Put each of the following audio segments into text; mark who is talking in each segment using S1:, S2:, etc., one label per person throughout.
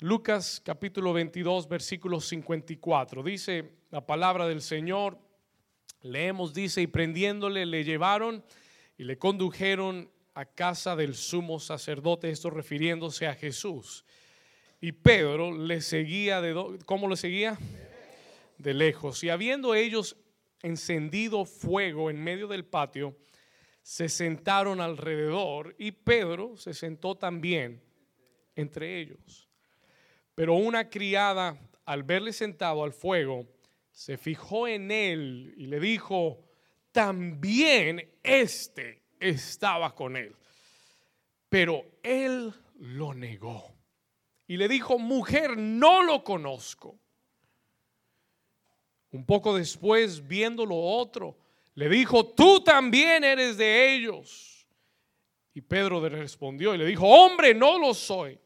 S1: Lucas capítulo 22, versículo 54. Dice la palabra del Señor, leemos, dice, y prendiéndole le llevaron y le condujeron a casa del sumo sacerdote, esto refiriéndose a Jesús. Y Pedro le seguía de ¿cómo le seguía? De lejos. Y habiendo ellos encendido fuego en medio del patio, se sentaron alrededor y Pedro se sentó también entre ellos. Pero una criada, al verle sentado al fuego, se fijó en él y le dijo, también este estaba con él. Pero él lo negó y le dijo, mujer, no lo conozco. Un poco después, viendo lo otro, le dijo, tú también eres de ellos. Y Pedro le respondió y le dijo, hombre, no lo soy.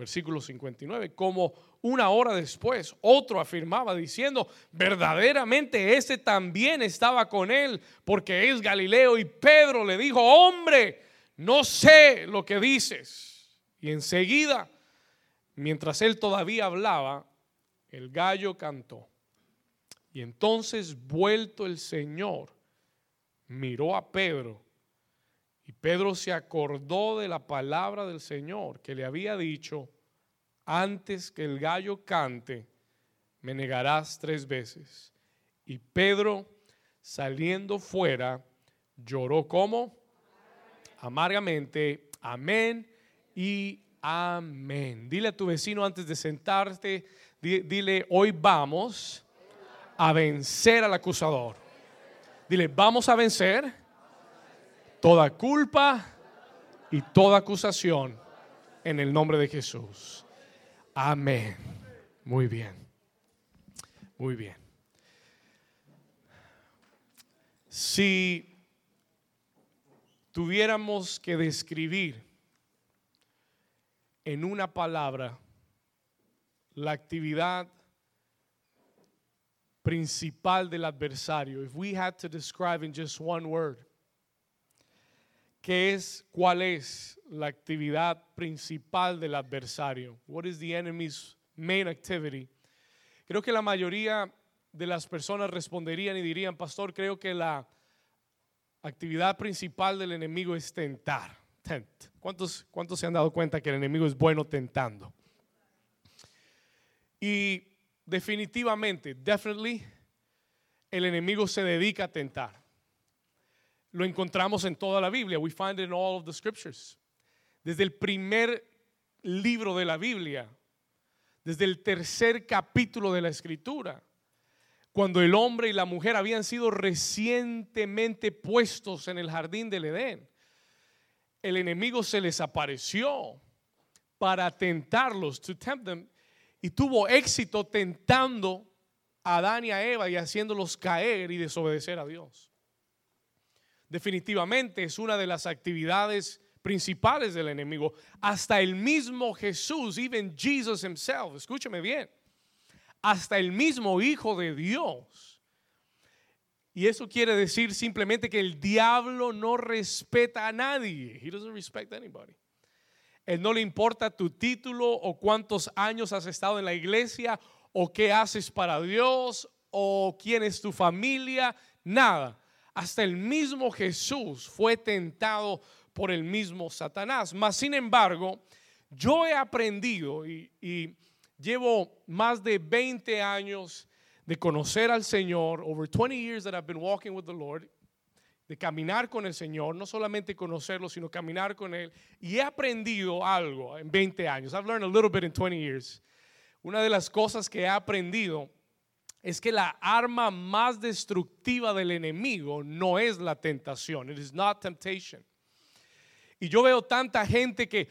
S1: Versículo 59, como una hora después, otro afirmaba diciendo, verdaderamente ese también estaba con él, porque es Galileo. Y Pedro le dijo, hombre, no sé lo que dices. Y enseguida, mientras él todavía hablaba, el gallo cantó. Y entonces, vuelto el Señor, miró a Pedro. Y Pedro se acordó de la palabra del Señor que le había dicho, antes que el gallo cante, me negarás tres veces. Y Pedro, saliendo fuera, lloró como amargamente. Amén y amén. Dile a tu vecino antes de sentarte, dile, hoy vamos a vencer al acusador. Dile, vamos a vencer toda culpa y toda acusación en el nombre de Jesús. Amén. Muy bien. Muy bien. Si tuviéramos que describir en una palabra la actividad principal del adversario, if we had to describe in just one word, ¿qué es, cuál es la actividad principal del adversario? What is the enemy's main activity? Creo que la mayoría de las personas responderían y dirían, pastor, creo que la actividad principal del enemigo es tentar. ¿Cuántos, ¿Cuántos se han dado cuenta que el enemigo es bueno tentando? Y definitivamente, definitely, el enemigo se dedica a tentar. Lo encontramos en toda la Biblia. We find it in all of the scriptures. Desde el primer libro de la Biblia, desde el tercer capítulo de la escritura, cuando el hombre y la mujer habían sido recientemente puestos en el jardín del Edén el enemigo se les apareció para tentarlos, to tempt them, y tuvo éxito tentando a Adán y a Eva y haciéndolos caer y desobedecer a Dios. Definitivamente es una de las actividades principales del enemigo. Hasta el mismo Jesús, even Jesus himself, escúcheme bien, hasta el mismo Hijo de Dios y eso quiere decir simplemente que el diablo no respeta a nadie. He doesn't respect anybody. Él no le importa tu título o cuántos años has estado en la iglesia o qué haces para Dios o quién es tu familia, nada. Hasta el mismo Jesús fue tentado por el mismo Satanás. Mas, sin embargo, yo he aprendido y, llevo más de 20 años de conocer al Señor, over 20 years that I've been walking with the Lord, de caminar con el Señor, no solamente conocerlo, sino caminar con Él. Y he aprendido algo en 20 años. I've learned a little bit in 20 years. Una de las cosas que he aprendido es que la arma más destructiva del enemigo no es la tentación. It is not temptation. Y yo veo tanta gente que,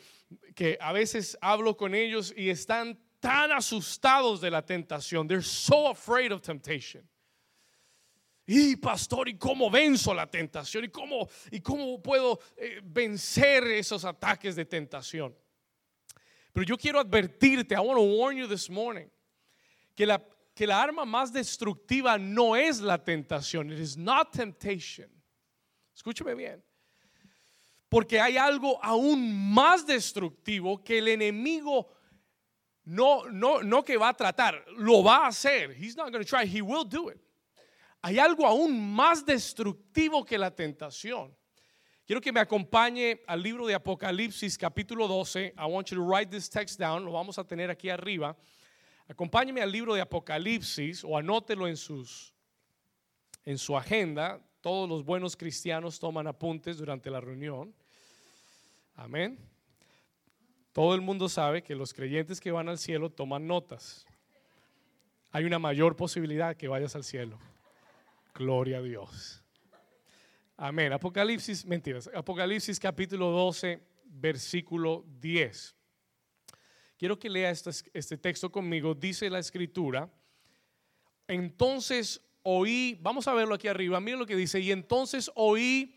S1: que a veces hablo con ellos y están tan asustados de la tentación. They're so afraid of temptation. Y pastor, ¿y cómo venzo la tentación? ¿Y cómo, y cómo puedo eh, vencer esos ataques de tentación? Pero yo quiero advertirte, I want to warn you this morning, que la, que la arma más destructiva no es la tentación. It is not temptation. Escúcheme bien. Porque hay algo aún más destructivo que el enemigo no, no, no que va a tratar, lo va a hacer. He's not going to try, he will do it. Hay algo aún más destructivo que la tentación. Quiero que me acompañe al libro de Apocalipsis capítulo 12. I want you to write this text down. Lo vamos a tener aquí arriba. Acompáñeme al libro de Apocalipsis o anótelo en sus en su agenda. Todos los buenos cristianos toman apuntes durante la reunión. Amén. Todo el mundo sabe que los creyentes que van al cielo toman notas. Hay una mayor posibilidad que vayas al cielo. Gloria a Dios. Amén. Apocalipsis, mentiras. Apocalipsis capítulo 12, versículo 10. Quiero que lea este, este, texto conmigo. Dice la escritura. Entonces oí, vamos a verlo aquí arriba. Miren lo que dice. Y entonces oí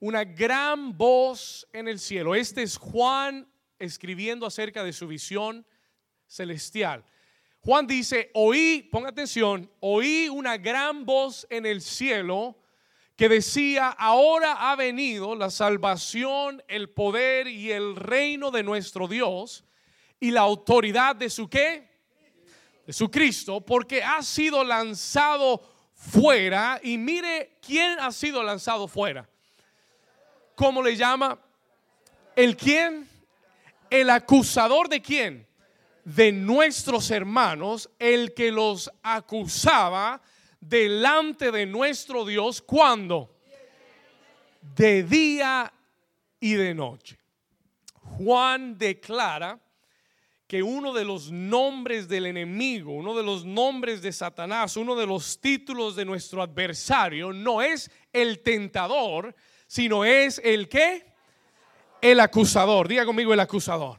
S1: una gran voz en el cielo. Este es Juan escribiendo acerca de su visión celestial. Juan dice, oí, ponga atención, oí una gran voz en el cielo que decía, ahora ha venido la salvación, el poder y el reino de nuestro Dios y la autoridad de su qué? De su Cristo, porque ha sido lanzado fuera. Y mire quién ha sido lanzado fuera. ¿Cómo le llama? ¿El quién? El acusador de quién? de nuestros hermanos, el que los acusaba delante de nuestro Dios, cuando? De día y de noche. Juan declara que uno de los nombres del enemigo, uno de los nombres de Satanás, uno de los títulos de nuestro adversario, no es el tentador, sino es el que? El acusador. Diga conmigo el acusador.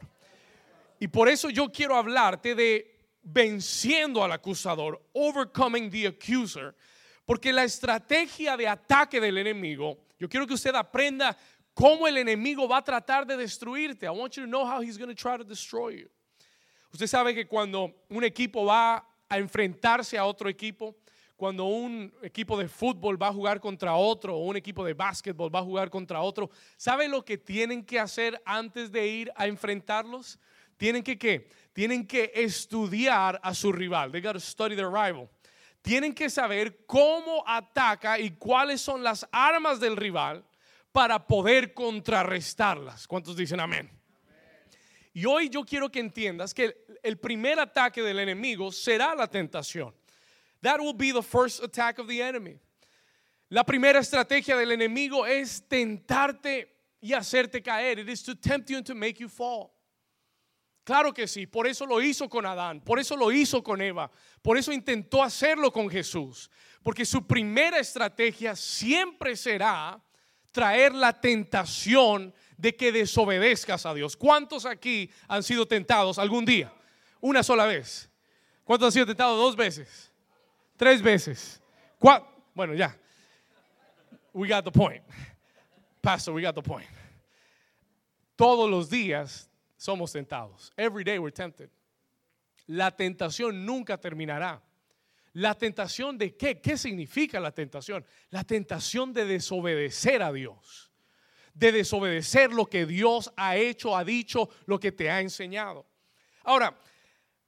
S1: Y por eso yo quiero hablarte de venciendo al acusador, overcoming the accuser, porque la estrategia de ataque del enemigo, yo quiero que usted aprenda cómo el enemigo va a tratar de destruirte. I want you to know how he's going to try to destroy you. Usted sabe que cuando un equipo va a enfrentarse a otro equipo, cuando un equipo de fútbol va a jugar contra otro o un equipo de básquetbol va a jugar contra otro, ¿sabe lo que tienen que hacer antes de ir a enfrentarlos? tienen que qué? Tienen que estudiar a su rival. They got to study their rival. Tienen que saber cómo ataca y cuáles son las armas del rival para poder contrarrestarlas. ¿Cuántos dicen amén? Y hoy yo quiero que entiendas que el primer ataque del enemigo será la tentación. That will be the first attack of the enemy. La primera estrategia del enemigo es tentarte y hacerte caer. It is to tempt you and to make you fall. Claro que sí, por eso lo hizo con Adán, por eso lo hizo con Eva, por eso intentó hacerlo con Jesús, porque su primera estrategia siempre será traer la tentación de que desobedezcas a Dios. ¿Cuántos aquí han sido tentados algún día? Una sola vez. ¿Cuántos han sido tentados dos veces? Tres veces. Bueno, ya. We got the point. Pastor, we got the point. Todos los días somos tentados. Every day we're tempted. La tentación nunca terminará. La tentación de qué? ¿Qué significa la tentación? La tentación de desobedecer a Dios. De desobedecer lo que Dios ha hecho, ha dicho, lo que te ha enseñado. Ahora,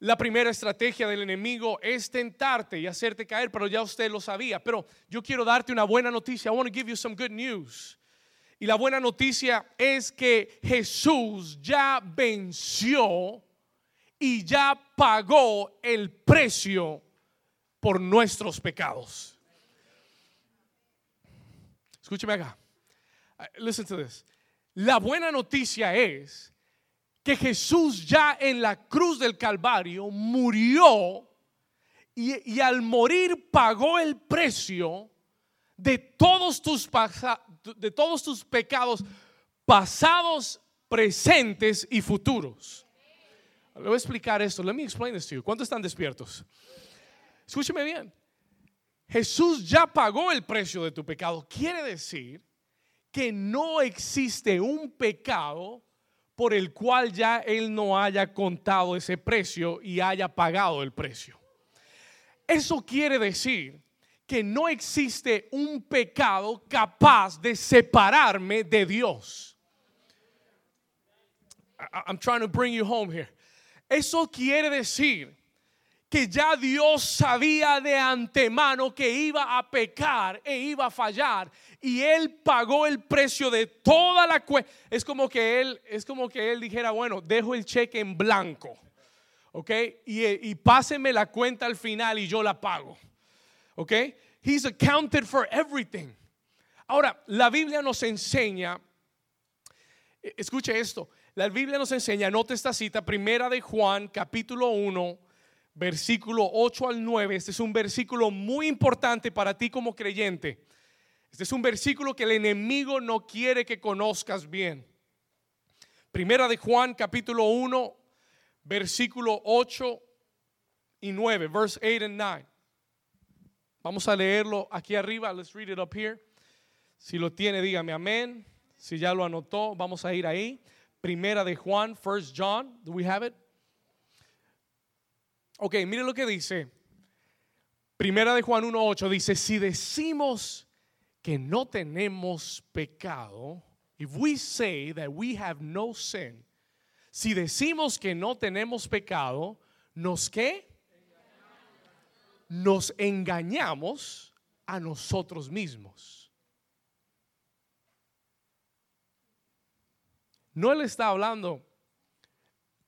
S1: la primera estrategia del enemigo es tentarte y hacerte caer, pero ya usted lo sabía. Pero yo quiero darte una buena noticia. I want to give you some good news. Y la buena noticia es que Jesús ya venció y ya pagó el precio por nuestros pecados. Escúcheme acá. Listen to this. La buena noticia es que Jesús ya en la cruz del Calvario murió y, y al morir pagó el precio de todos tus, de todos tus pecados pasados, presentes y futuros. Le voy a explicar esto. Let me explain this to you. ¿Cuántos están despiertos? Escúcheme bien. Jesús ya pagó el precio de tu pecado. Quiere decir que no existe un pecado por el cual ya Él no haya contado ese precio y haya pagado el precio. Eso quiere decir que no existe un pecado capaz de separarme de Dios. I'm trying to bring you home here. Eso quiere decir que ya Dios sabía de antemano que iba a pecar e iba a fallar y él pagó el precio de toda la cuenta. Es como que él es como que él dijera, bueno, dejo el cheque en blanco. ¿Ok? Y, y páseme la cuenta al final y yo la pago. ¿Ok? He's accounted for everything. Ahora, la Biblia nos enseña, e, escuche esto, la Biblia nos enseña, nota esta cita, primera de Juan, capítulo 1, versículo 8 al 9. Este es un versículo muy importante para ti como creyente. Este es un versículo que el enemigo no quiere que conozcas bien. Primera de Juan, capítulo 1, versículo 8 y 9, verse 8 and 9. Vamos a leerlo aquí arriba. Let's read it up here. Si lo tiene, dígame amén. Si ya lo anotó, vamos a ir ahí. Primera de Juan, First John. Do we have it? Ok, mire lo que dice. Primera de Juan 1.8 dice, si decimos que no tenemos pecado, if we say that we have no sin, si decimos que no tenemos pecado, ¿nos qué? nos engañamos a nosotros mismos. No le está hablando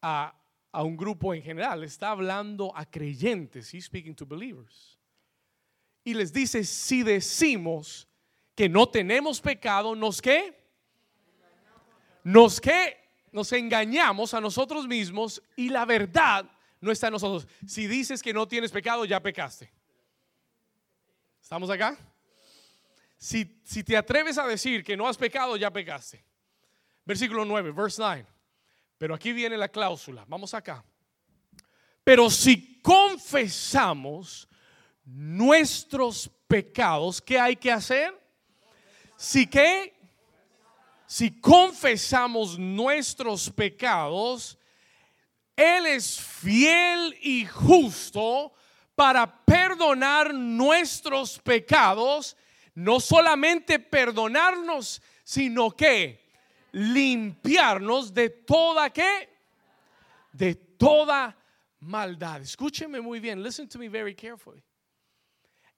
S1: a, a, un grupo en general, está hablando a creyentes. He's speaking to believers. Y les dice, si decimos que no tenemos pecado, ¿nos qué? Nos qué? Nos engañamos a nosotros mismos y la verdad no está en nosotros. Si dices que no tienes pecado, ya pecaste. ¿Estamos acá? Si, si te atreves a decir que no has pecado, ya pecaste. Versículo 9, verse 9. Pero aquí viene la cláusula. Vamos acá. Pero si confesamos nuestros pecados, ¿qué hay que hacer? Si que si confesamos nuestros pecados, él es fiel y justo para perdonar nuestros pecados, no solamente perdonarnos, sino que limpiarnos de toda qué? De toda maldad. Escúcheme muy bien, listen to me very carefully.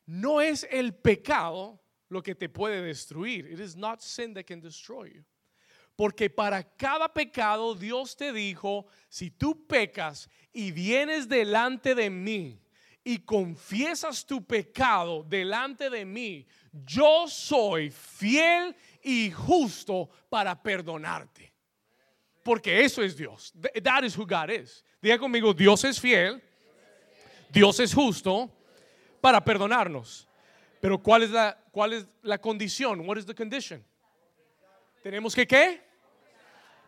S1: No es el pecado lo que te puede destruir. It is not sin that can destroy you. Porque para cada pecado Dios te dijo, si tú pecas y vienes delante de mí y confiesas tu pecado delante de mí, yo soy fiel y justo para perdonarte. Porque eso es Dios. That is who God is. Diga conmigo, Dios es fiel, Dios es justo para perdonarnos. Pero ¿cuál es la, cuál es la condición? What is the condition? Tenemos que qué?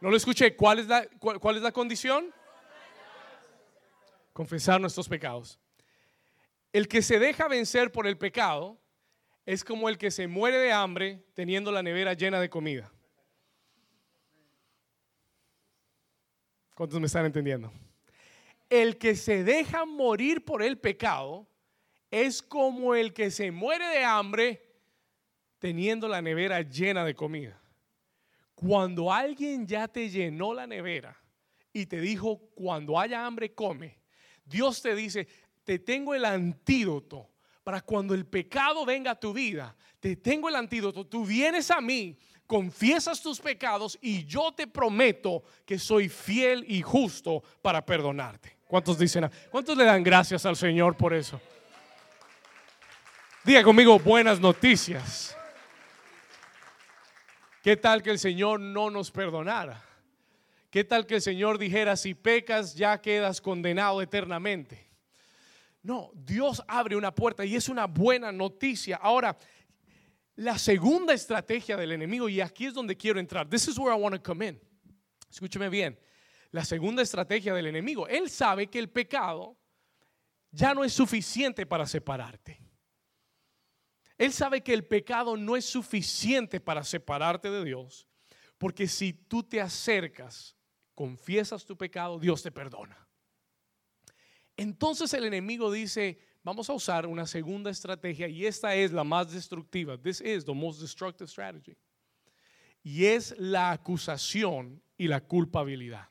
S1: No lo escuché. ¿Cuál es la, cuál, es la condición? Confesar nuestros pecados. El que se deja vencer por el pecado es como el que se muere de hambre teniendo la nevera llena de comida. ¿Cuántos me están entendiendo? El que se deja morir por el pecado es como el que se muere de hambre teniendo la nevera llena de comida. Cuando alguien ya te llenó la nevera y te dijo, cuando haya hambre, come, Dios te dice, te tengo el antídoto para cuando el pecado venga a tu vida. Te tengo el antídoto. Tú vienes a mí, confiesas tus pecados y yo te prometo que soy fiel y justo para perdonarte. ¿Cuántos dicen? ¿Cuántos le dan gracias al Señor por eso? Diga conmigo buenas noticias. ¿Qué tal que el Señor no nos perdonara? ¿Qué tal que el Señor dijera, si pecas ya quedas condenado eternamente? No, Dios abre una puerta y es una buena noticia. Ahora, la segunda estrategia del enemigo, y aquí es donde quiero entrar. This is where I want to come in. Escúcheme bien. La segunda estrategia del enemigo, él sabe que el pecado ya no es suficiente para separarte. Él sabe que el pecado no es suficiente para separarte de Dios, porque si tú te acercas, confiesas tu pecado, Dios te perdona. Entonces el enemigo dice, vamos a usar una segunda estrategia y esta es la más destructiva. This is the most destructive strategy. Y es la acusación y la culpabilidad.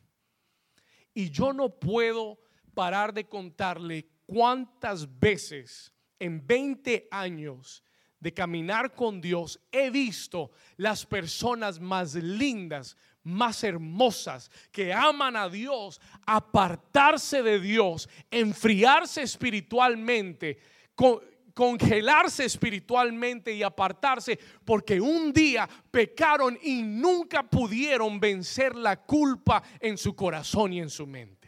S1: Y yo no puedo parar de contarle cuántas veces en 20 años de caminar con Dios he visto las personas más lindas, más hermosas, que aman a Dios, apartarse de Dios, enfriarse espiritualmente, congelarse espiritualmente y apartarse porque un día pecaron y nunca pudieron vencer la culpa en su corazón y en su mente.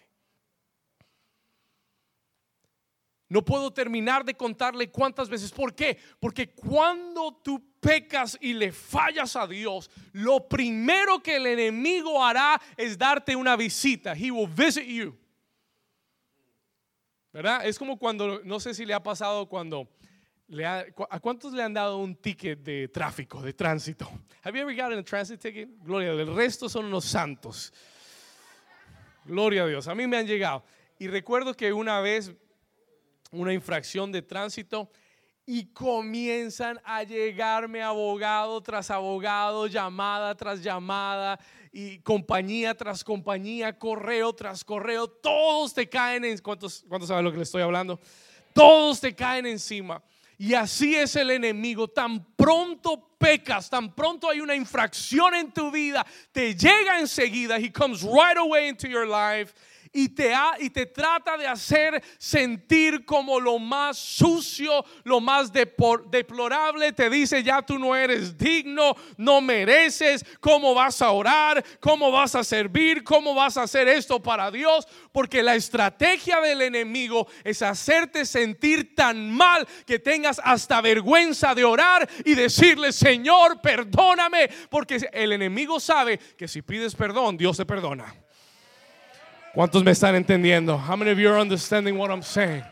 S1: No puedo terminar de contarle cuántas veces. ¿Por qué? Porque cuando tú pecas y le fallas a Dios, lo primero que el enemigo hará es darte una visita. He will visit you. ¿Verdad? Es como cuando, no sé si le ha pasado cuando, le ¿a cuántos le han dado un ticket de tráfico, de tránsito? Have you ever gotten a transit ticket? Gloria a. El resto son unos santos. Gloria a Dios. A mí me han llegado. Y recuerdo que una vez una infracción de tránsito y comienzan a llegarme abogado tras abogado, llamada tras llamada y compañía tras compañía, correo tras correo, todos te caen en ¿cuántos, cuántos saben lo que le estoy hablando? Todos te caen encima. Y así es el enemigo. Tan pronto pecas, tan pronto hay una infracción en tu vida, te llega enseguida. He comes right away into your life y te, y te trata de hacer sentir como lo más sucio, lo más deplorable. Te dice, ya tú no eres digno, no mereces, cómo vas a orar, cómo vas a servir, cómo vas a hacer esto para Dios. Porque la estrategia del enemigo es hacerte sentir tan mal que tengas hasta vergüenza de orar y decirle, Señor, perdóname. Porque el enemigo sabe que si pides perdón, Dios te perdona. ¿Cuántos me están entendiendo? How many of you are understanding what I'm saying?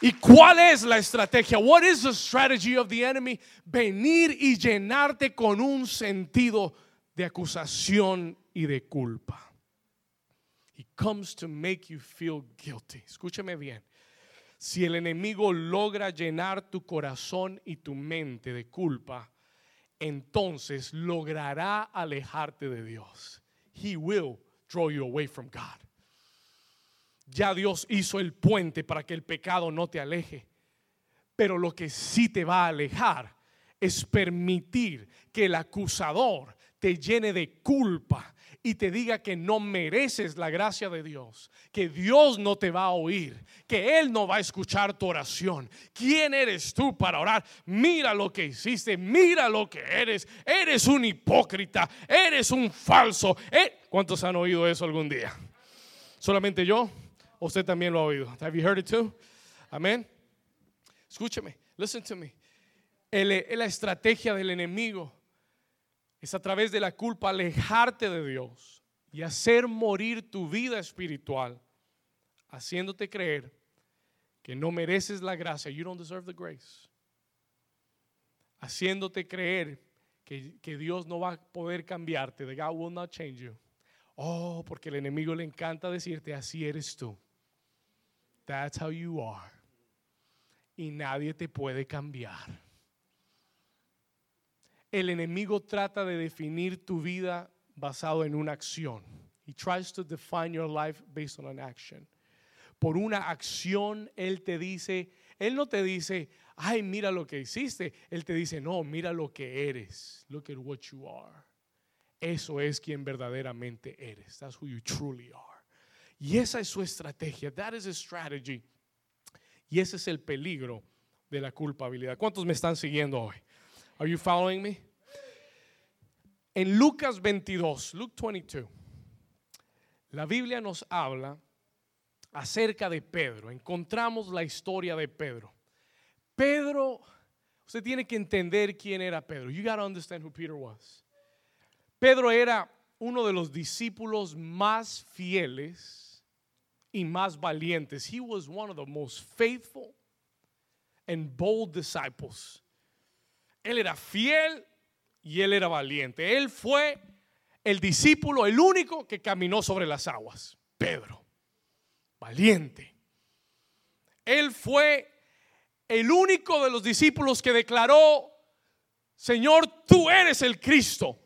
S1: ¿Y cuál es la estrategia? What is the strategy of the enemy? Venir y llenarte con un sentido de acusación y de culpa. He comes to make you feel guilty. Escúchame bien. Si el enemigo logra llenar tu corazón y tu mente de culpa, entonces logrará alejarte de Dios. He will draw you away from God. Ya Dios hizo el puente para que el pecado no te aleje. Pero lo que sí te va a alejar es permitir que el acusador te llene de culpa y te diga que no mereces la gracia de Dios, que Dios no te va a oír, que Él no va a escuchar tu oración. ¿Quién eres tú para orar? Mira lo que hiciste, mira lo que eres. Eres un hipócrita, eres un falso. Eh, ¿Cuántos han oído eso algún día? ¿Solamente yo? Usted también lo ha oído. Have you heard it too? Amén. Escúcheme, listen to me. la estrategia del enemigo es a través de la culpa alejarte de Dios y hacer morir tu vida espiritual, haciéndote creer que no mereces la gracia. You don't deserve the grace. Haciéndote creer que, que Dios no va a poder cambiarte. The God will not change you. Oh, porque el enemigo le encanta decirte, así eres tú. That's how you are. Y nadie te puede cambiar. El enemigo trata de definir tu vida basado en una acción. He tries to define your life based on an action. Por una acción, él te dice, él no te dice, ay, mira lo que hiciste. Él te dice, no, mira lo que eres. Look at what you are. Eso es quien verdaderamente eres. That's who you truly are. Y esa es su estrategia. That is a strategy. Y ese es el peligro de la culpabilidad. ¿Cuántos me están siguiendo hoy? Are you following me? En Lucas 22, Luke 22, la Biblia nos habla acerca de Pedro. Encontramos la historia de Pedro. Pedro, usted tiene que entender quién era Pedro. You got to understand who Peter was. Pedro era uno de los discípulos más fieles y más valientes. He was one of the most faithful and bold disciples. Él era fiel y él era valiente. Él fue el discípulo, el único que caminó sobre las aguas. Pedro, valiente. Él fue el único de los discípulos que declaró, Señor, tú eres el Cristo,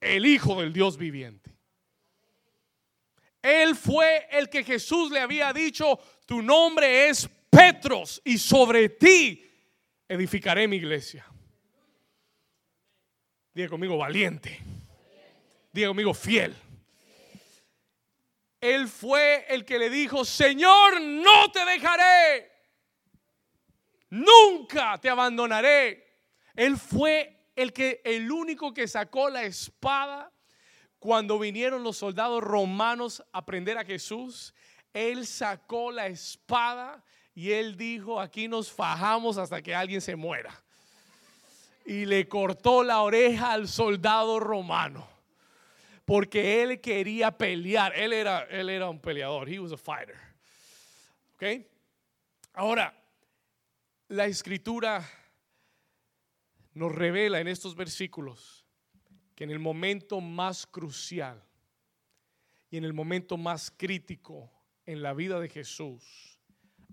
S1: el Hijo del Dios viviente. Él fue el que Jesús le había dicho, tu nombre es Petros y sobre ti edificaré mi iglesia. Diga conmigo valiente. Diga conmigo fiel. Él fue el que le dijo, Señor, no te dejaré. Nunca te abandonaré. Él fue el que el único que sacó la espada cuando vinieron los soldados romanos a prender a Jesús. Él sacó la espada y él dijo, aquí nos fajamos hasta que alguien se muera. Y le cortó la oreja al soldado romano. Porque él quería pelear. Él era, él era un peleador. He was a fighter. ¿Ok? Ahora, la escritura nos revela en estos versículos que en el momento más crucial y en el momento más crítico en la vida de Jesús,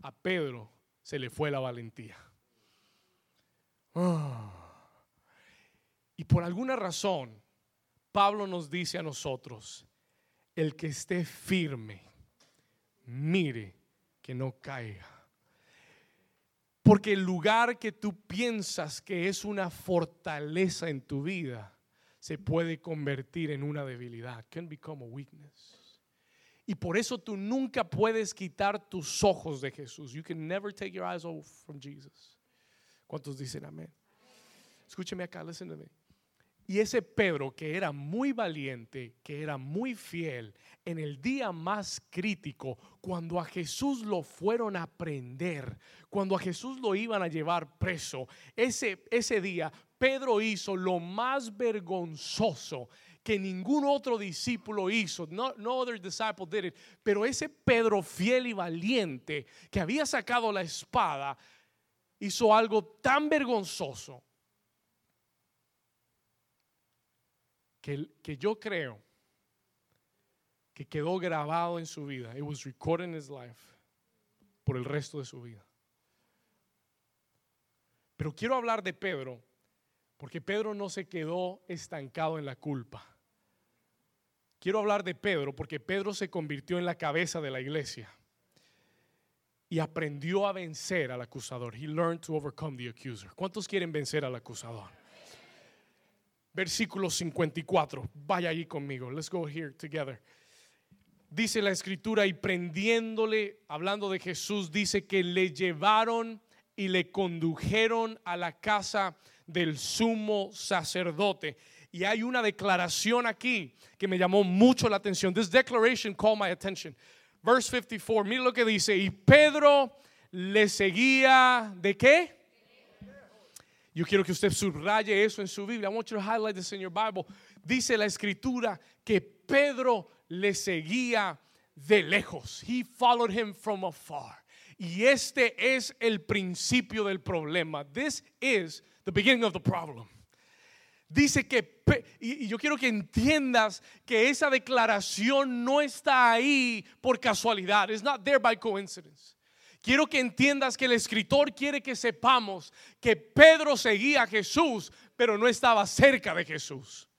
S1: a Pedro se le fue la valentía. Ah. Y por alguna razón, Pablo nos dice a nosotros, el que esté firme, mire que no caiga. Porque el lugar que tú piensas que es una fortaleza en tu vida se puede convertir en una debilidad. Can become a weakness. Y por eso tú nunca puedes quitar tus ojos de Jesús. You can never take your eyes off from Jesus. ¿Cuántos dicen amén? Escúcheme acá, listen to me. Y ese Pedro que era muy valiente, que era muy fiel, en el día más crítico, cuando a Jesús lo fueron a prender, cuando a Jesús lo iban a llevar preso, ese, ese día Pedro hizo lo más vergonzoso que ningún otro discípulo hizo. No, no other disciple did it. Pero ese Pedro fiel y valiente que había sacado la espada hizo algo tan vergonzoso que, que yo creo que quedó grabado en su vida. It was recorded in his life por el resto de su vida. Pero quiero hablar de Pedro porque Pedro no se quedó estancado en la culpa. Quiero hablar de Pedro porque Pedro se convirtió en la cabeza de la iglesia y aprendió a vencer al acusador. He learned to overcome the accuser. ¿Cuántos quieren vencer al acusador? Versículo 54. Vaya ahí conmigo. Let's go here together. Dice la escritura y prendiéndole, hablando de Jesús, dice que le llevaron y le condujeron a la casa del sumo sacerdote. Y hay una declaración aquí que me llamó mucho la atención. This declaration called my attention. Verse 54, mire lo que dice. Y Pedro le seguía de qué? Yo quiero que usted subraye eso en su Biblia. I want you to highlight this in your Bible. Dice la escritura que Pedro le seguía de lejos. He followed him from afar. Y este es el principio del problema. This is the beginning of the problem dice que, y yo quiero que entiendas que esa declaración no está ahí por casualidad. It's not there by coincidence. Quiero que entiendas que el escritor quiere que sepamos que Pedro seguía a Jesús, pero no estaba cerca de Jesús.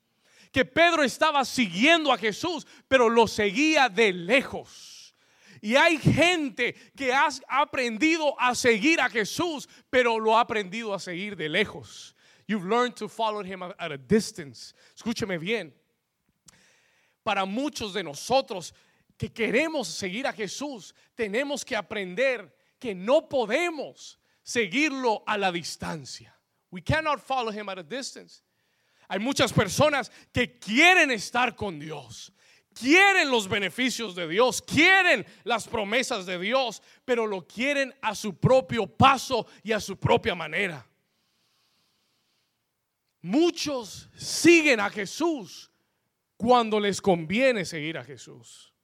S1: Que Pedro estaba siguiendo a Jesús, pero lo seguía de lejos. Y hay gente que ha aprendido a seguir a Jesús, pero lo ha aprendido a seguir de lejos. You've learned to follow him at a distance. Escúcheme bien. Para muchos de nosotros que queremos seguir a Jesús, tenemos que aprender que no podemos seguirlo a la distancia. We cannot follow him at a distance. Hay muchas personas que quieren estar con Dios, quieren los beneficios de Dios, quieren las promesas de Dios, pero lo quieren a su propio paso y a su propia manera. Muchos siguen a Jesús cuando les conviene seguir a Jesús.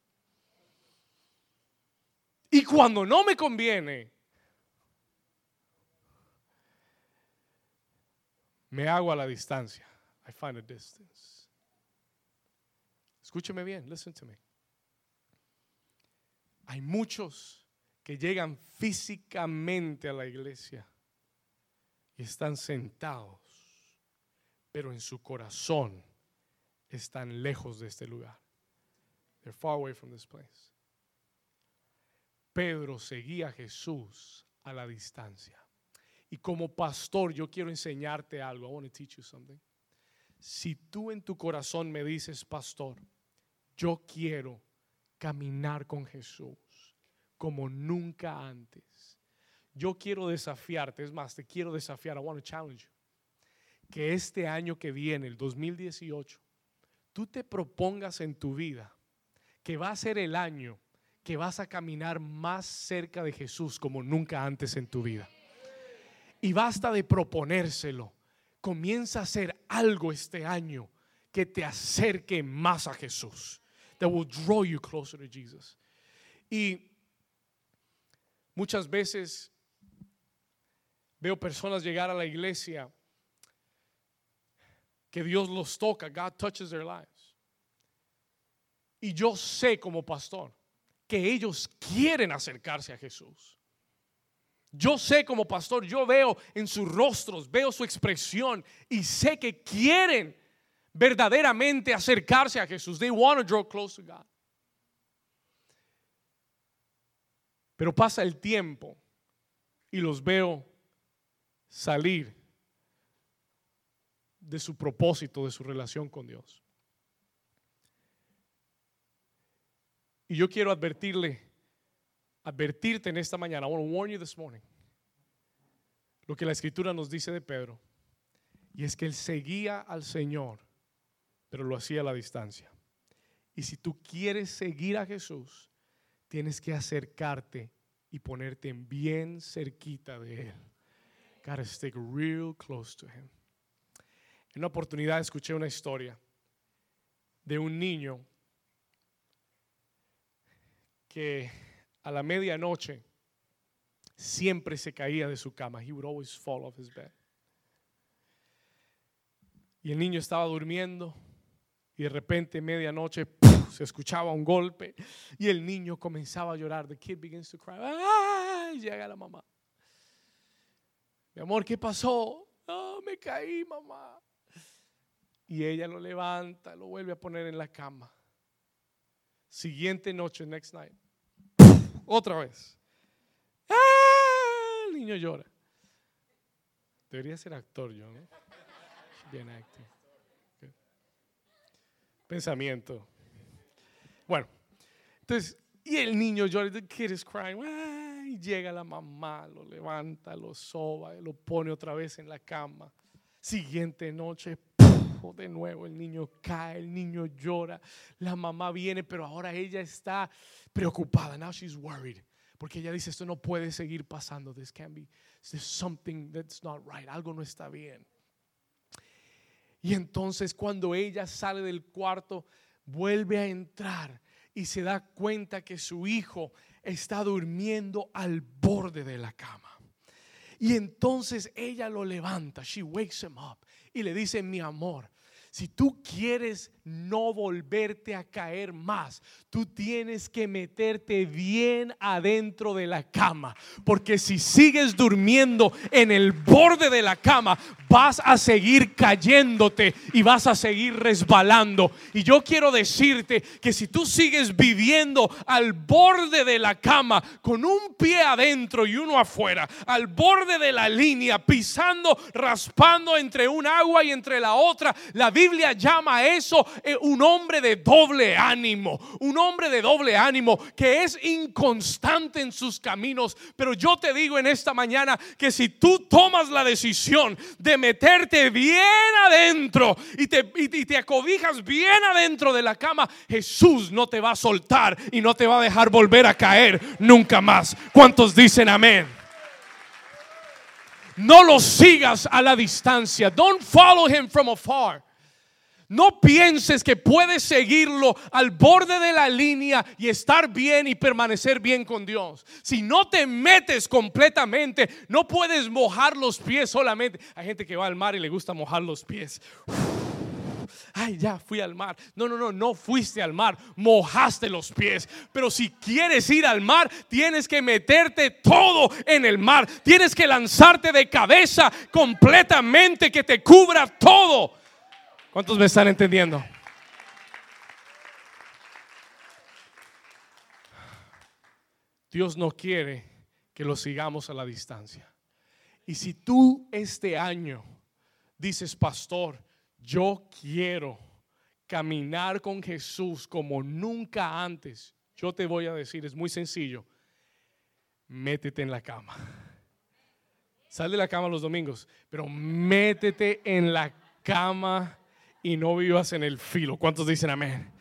S1: Y cuando no me conviene, me hago a la distancia. I find a distance. Escúcheme bien, listen to me. Hay muchos que llegan físicamente a la iglesia y están sentados pero en su corazón están lejos de este lugar. They're far away from this place. Pedro seguía a Jesús a la distancia. Y como pastor, yo quiero enseñarte algo. I want to teach you something. Si tú en tu corazón me dices, pastor, yo quiero caminar con Jesús como nunca antes. Yo quiero desafiarte, es más, te quiero desafiar. I want to challenge you. Que este año que viene, el 2018, tú te propongas en tu vida que va a ser el año que vas a caminar más cerca de Jesús como nunca antes en tu vida. Y basta de proponérselo. Comienza a hacer algo este año que te acerque más a Jesús. That will draw you closer to Jesus. Y muchas veces veo personas llegar a la iglesia que Dios los toca, God touches their lives. Y yo sé como pastor que ellos quieren acercarse a Jesús. Yo sé como pastor, yo veo en sus rostros, veo su expresión y sé que quieren verdaderamente acercarse a Jesús. They want to draw close to God. Pero pasa el tiempo y los veo salir de su propósito, de su relación con Dios. Y yo quiero advertirle, advertirte en esta mañana, I want to warn you this morning, lo que la escritura nos dice de Pedro, y es que él seguía al Señor, pero lo hacía a la distancia. Y si tú quieres seguir a Jesús, tienes que acercarte y ponerte bien cerquita de Él. Gotta stick real close to Him. En una oportunidad escuché una historia de un niño que a la medianoche siempre se caía de su cama. He would always fall off his bed. Y el niño estaba durmiendo y de repente medianoche se escuchaba un golpe y el niño comenzaba a llorar. The kid begins to cry. ¡Ay! Llega la mamá. Mi amor, ¿qué pasó? Oh, me caí, mamá. Y ella lo levanta, lo vuelve a poner en la cama. Siguiente noche, next night. Otra vez. ¡Ah! El niño llora. Debería ser actor yo, ¿no? Bien acting. Pensamiento. Bueno, entonces, y el niño llora, the kid is crying. Y llega la mamá, lo levanta, lo soba, lo pone otra vez en la cama. Siguiente noche, de nuevo el niño cae, el niño llora, la mamá viene, pero ahora ella está preocupada. Now she's worried. Porque ella dice, esto no puede seguir pasando. This can be, something that's not right. Algo no está bien. Y entonces cuando ella sale del cuarto, vuelve a entrar y se da cuenta que su hijo está durmiendo al borde de la cama. Y entonces ella lo levanta, she wakes him up y le dice, mi amor, si tú quieres no volverte a caer más, tú tienes que meterte bien adentro de la cama. Porque si sigues durmiendo en el borde de la cama, vas a seguir cayéndote y vas a seguir resbalando. Y yo quiero decirte que si tú sigues viviendo al borde de la cama, con un pie adentro y uno afuera, al borde de la línea, pisando, raspando entre un agua y entre la otra, la Biblia llama a eso eh, un hombre de doble ánimo, un hombre de doble ánimo que es inconstante en sus caminos. Pero yo te digo en esta mañana que si tú tomas la decisión de meterte bien adentro y te, y te acobijas bien adentro de la cama, Jesús no te va a soltar y no te va a dejar volver a caer nunca más. ¿Cuántos dicen amén? No lo sigas a la distancia. Don't follow him from afar. No pienses que puedes seguirlo al borde de la línea y estar bien y permanecer bien con Dios. Si no te metes completamente, no puedes mojar los pies solamente. Hay gente que va al mar y le gusta mojar los pies. Ay, ya fui al mar. No, no, no, no fuiste al mar, mojaste los pies. Pero si quieres ir al mar, tienes que meterte todo en el mar. Tienes que lanzarte de cabeza completamente, que te cubra todo. ¿Cuántos me están entendiendo? Dios no quiere que lo sigamos a la distancia. Y si tú este año dices, pastor, yo quiero caminar con Jesús como nunca antes, yo te voy a decir, es muy sencillo, métete en la cama. Sal de la cama los domingos, pero métete en la cama y no vivas en el filo. ¿Cuántos dicen amén?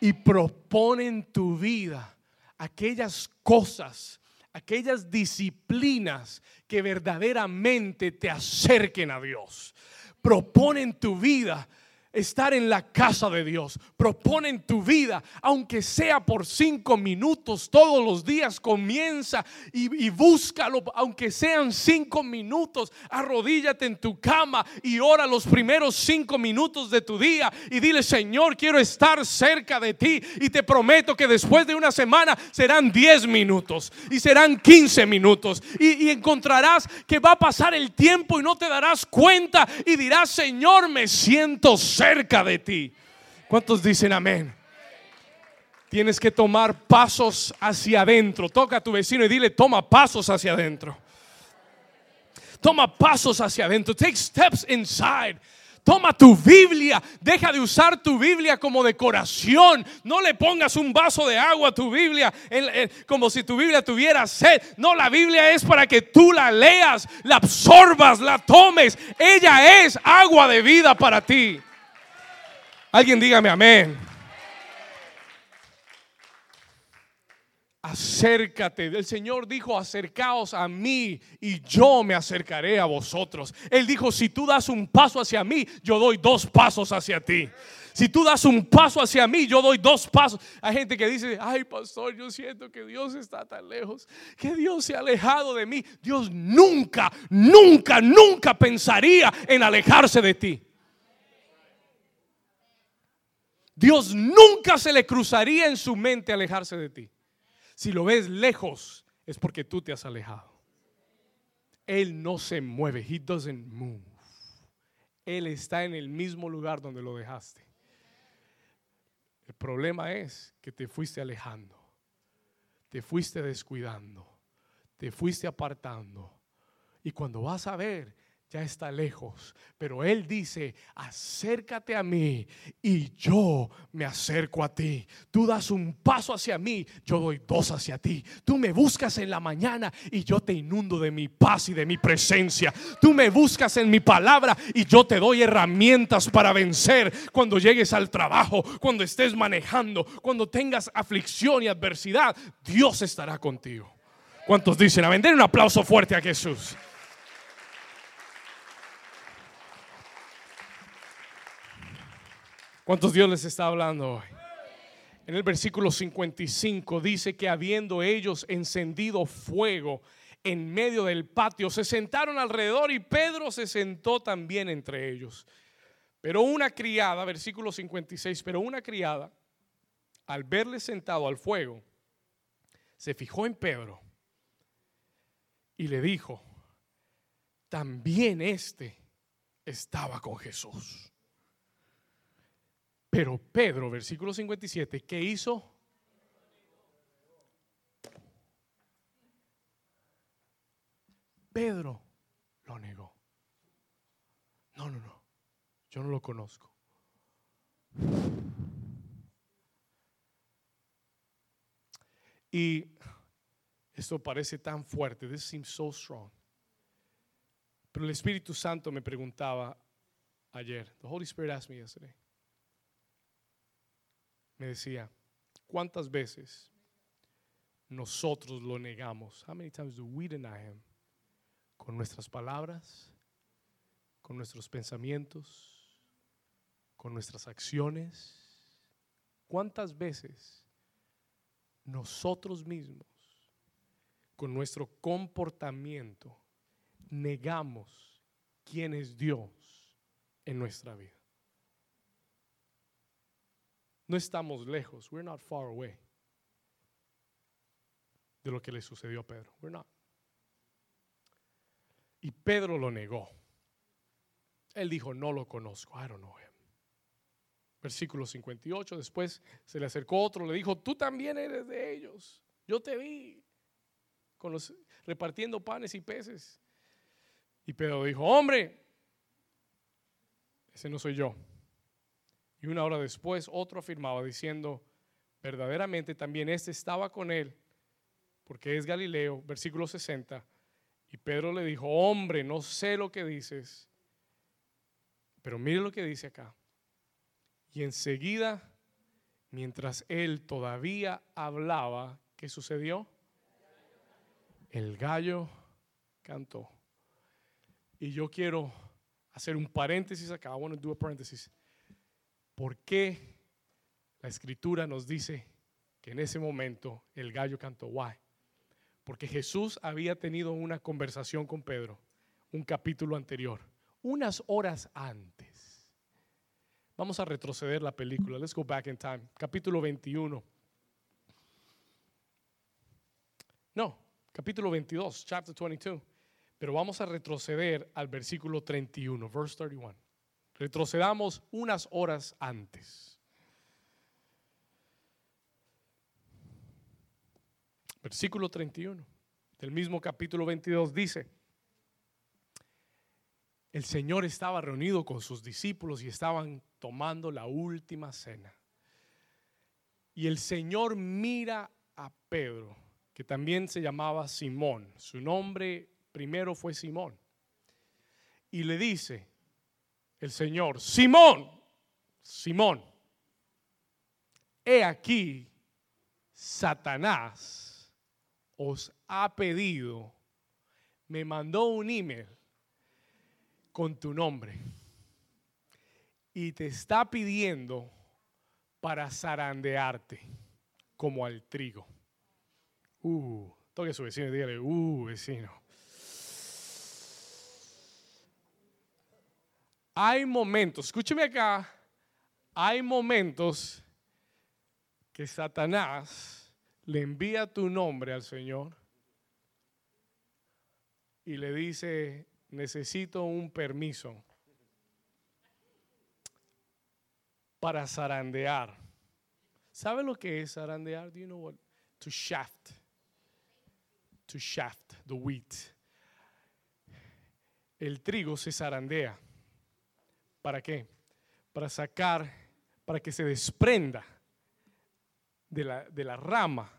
S1: Y propone en tu vida aquellas cosas, aquellas disciplinas que verdaderamente te acerquen a Dios. Propone en tu vida estar en la casa de Dios. Propone en tu vida, aunque sea por cinco minutos todos los días, comienza y, búscalo, aunque sean cinco minutos. Arrodíllate en tu cama y ora los primeros cinco minutos de tu día y dile, Señor, quiero estar cerca de ti. Y te prometo que después de una semana serán diez minutos y serán quince minutos. Y, y encontrarás que va a pasar el tiempo y no te darás cuenta y dirás, Señor, me siento cerca cerca de ti. ¿Cuántos dicen amén? Tienes que tomar pasos hacia adentro. Toca a tu vecino y dile, toma pasos hacia adentro. Toma pasos hacia adentro. Take steps inside. Toma tu Biblia, deja de usar tu Biblia como decoración. No le pongas un vaso de agua a tu Biblia como si tu Biblia tuviera sed. No, la Biblia es para que tú la leas, la absorbas, la tomes. Ella es agua de vida para ti. Alguien dígame amén. Acércate. El Señor dijo, acercaos a mí y yo me acercaré a vosotros. Él dijo, si tú das un paso hacia mí, yo doy dos pasos hacia ti. Si tú das un paso hacia mí, yo doy dos pasos. Hay gente que dice, ay pastor, yo siento que Dios está tan lejos, que Dios se ha alejado de mí. Dios nunca, nunca, nunca pensaría en alejarse de ti. Dios nunca se le cruzaría en su mente alejarse de ti. Si lo ves lejos, es porque tú te has alejado. Él no se mueve. He doesn't move. Él está en el mismo lugar donde lo dejaste. El problema es que te fuiste alejando, te fuiste descuidando, te fuiste apartando. Y cuando vas a ver, ya está lejos, pero Él dice, acércate a mí y yo me acerco a ti. Tú das un paso hacia mí, yo doy dos hacia ti. Tú me buscas en la mañana y yo te inundo de mi paz y de mi presencia. Tú me buscas en mi palabra y yo te doy herramientas para vencer cuando llegues al trabajo, cuando estés manejando, cuando tengas aflicción y adversidad. Dios estará contigo. ¿Cuántos dicen a vender un aplauso fuerte a Jesús? ¿Cuántos Dios les está hablando hoy? En el versículo 55 dice que habiendo ellos encendido fuego en medio del patio, se sentaron alrededor y Pedro se sentó también entre ellos. Pero una criada, versículo 56, pero una criada, al verle sentado al fuego, se fijó en Pedro y le dijo, también este estaba con Jesús. Pero Pedro, versículo 57, ¿qué hizo? Pedro lo negó. No, no, no. Yo no lo conozco. Y esto parece tan fuerte. This seems so strong. Pero el Espíritu Santo me preguntaba ayer. The Holy Spirit asked me yesterday me decía, ¿cuántas veces nosotros lo negamos? How many times do we deny him? Con nuestras palabras, con nuestros pensamientos, con nuestras acciones. ¿Cuántas veces nosotros mismos, con nuestro comportamiento, negamos quién es Dios en nuestra vida? No estamos lejos. We're not far away de lo que le sucedió a Pedro. We're not. Y Pedro lo negó. Él dijo, no lo conozco. I don't know him. Versículo 58. Después se le acercó otro, le dijo, tú también eres de ellos. Yo te vi. con los, repartiendo panes y peces. Y Pedro dijo, hombre, ese no soy yo. Y una hora después otro afirmaba diciendo, verdaderamente también este estaba con él, porque es Galileo, versículo 60. Y Pedro le dijo, hombre, no sé lo que dices, pero mire lo que dice acá. Y enseguida, mientras él todavía hablaba, ¿qué sucedió? El gallo cantó. Y yo quiero hacer un paréntesis acá. I want to do a paréntesis. ¿Por qué la escritura nos dice que en ese momento el gallo cantó? Why? Porque Jesús había tenido una conversación con Pedro, un capítulo anterior, unas horas antes. Vamos a retroceder la película. Let's go back in time. Capítulo 21. No, capítulo 22, chapter 22. Pero vamos a retroceder al versículo 31, verse 31. Retrocedamos unas horas antes. Versículo 31 del mismo capítulo 22 dice, el Señor estaba reunido con sus discípulos y estaban tomando la última cena. Y el Señor mira a Pedro, que también se llamaba Simón. Su nombre primero fue Simón. Y le dice el Señor, Simón, Simón, he aquí, Satanás os ha pedido, me mandó un email con tu nombre y te está pidiendo para zarandearte como al trigo. Uh, toque a su vecino y dígale, uh, vecino. Hay momentos, escúcheme acá, hay momentos que Satanás le envía tu nombre al Señor y le dice, necesito un permiso para zarandear. ¿Sabe lo que es zarandear? Do you know what? To shaft. To shaft the wheat. El trigo se zarandea. ¿Para qué? Para sacar, para que se desprenda de la, de la rama.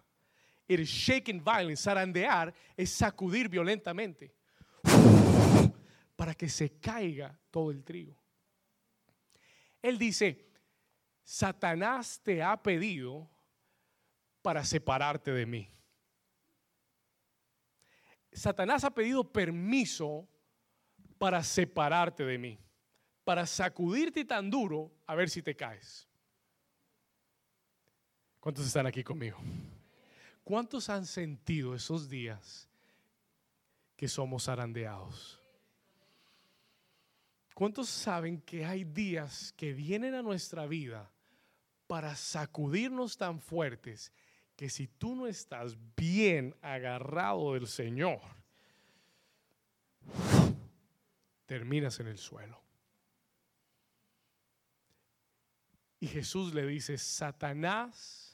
S1: Is shaken violence. Zarandear es sacudir violentamente. Para que se caiga todo el trigo. Él dice, Satanás te ha pedido para separarte de mí. Satanás ha pedido permiso para separarte de mí para sacudirte tan duro a ver si te caes. ¿Cuántos están aquí conmigo? ¿Cuántos han sentido esos días que somos arandeados? ¿Cuántos saben que hay días que vienen a nuestra vida para sacudirnos tan fuertes que si tú no estás bien agarrado del Señor, terminas en el suelo? Y Jesús le dice, Satanás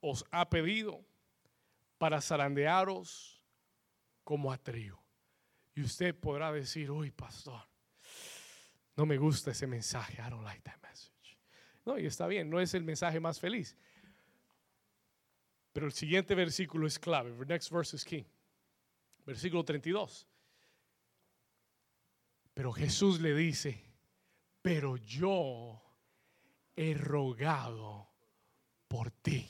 S1: os ha pedido para zarandearos como a trigo. Y usted podrá decir, uy, pastor, no me gusta ese mensaje. I don't like that message. No, y está bien, no es el mensaje más feliz. Pero el siguiente versículo es clave. The next verse is key. Versículo 32. Pero Jesús le dice, pero yo he rogado por ti.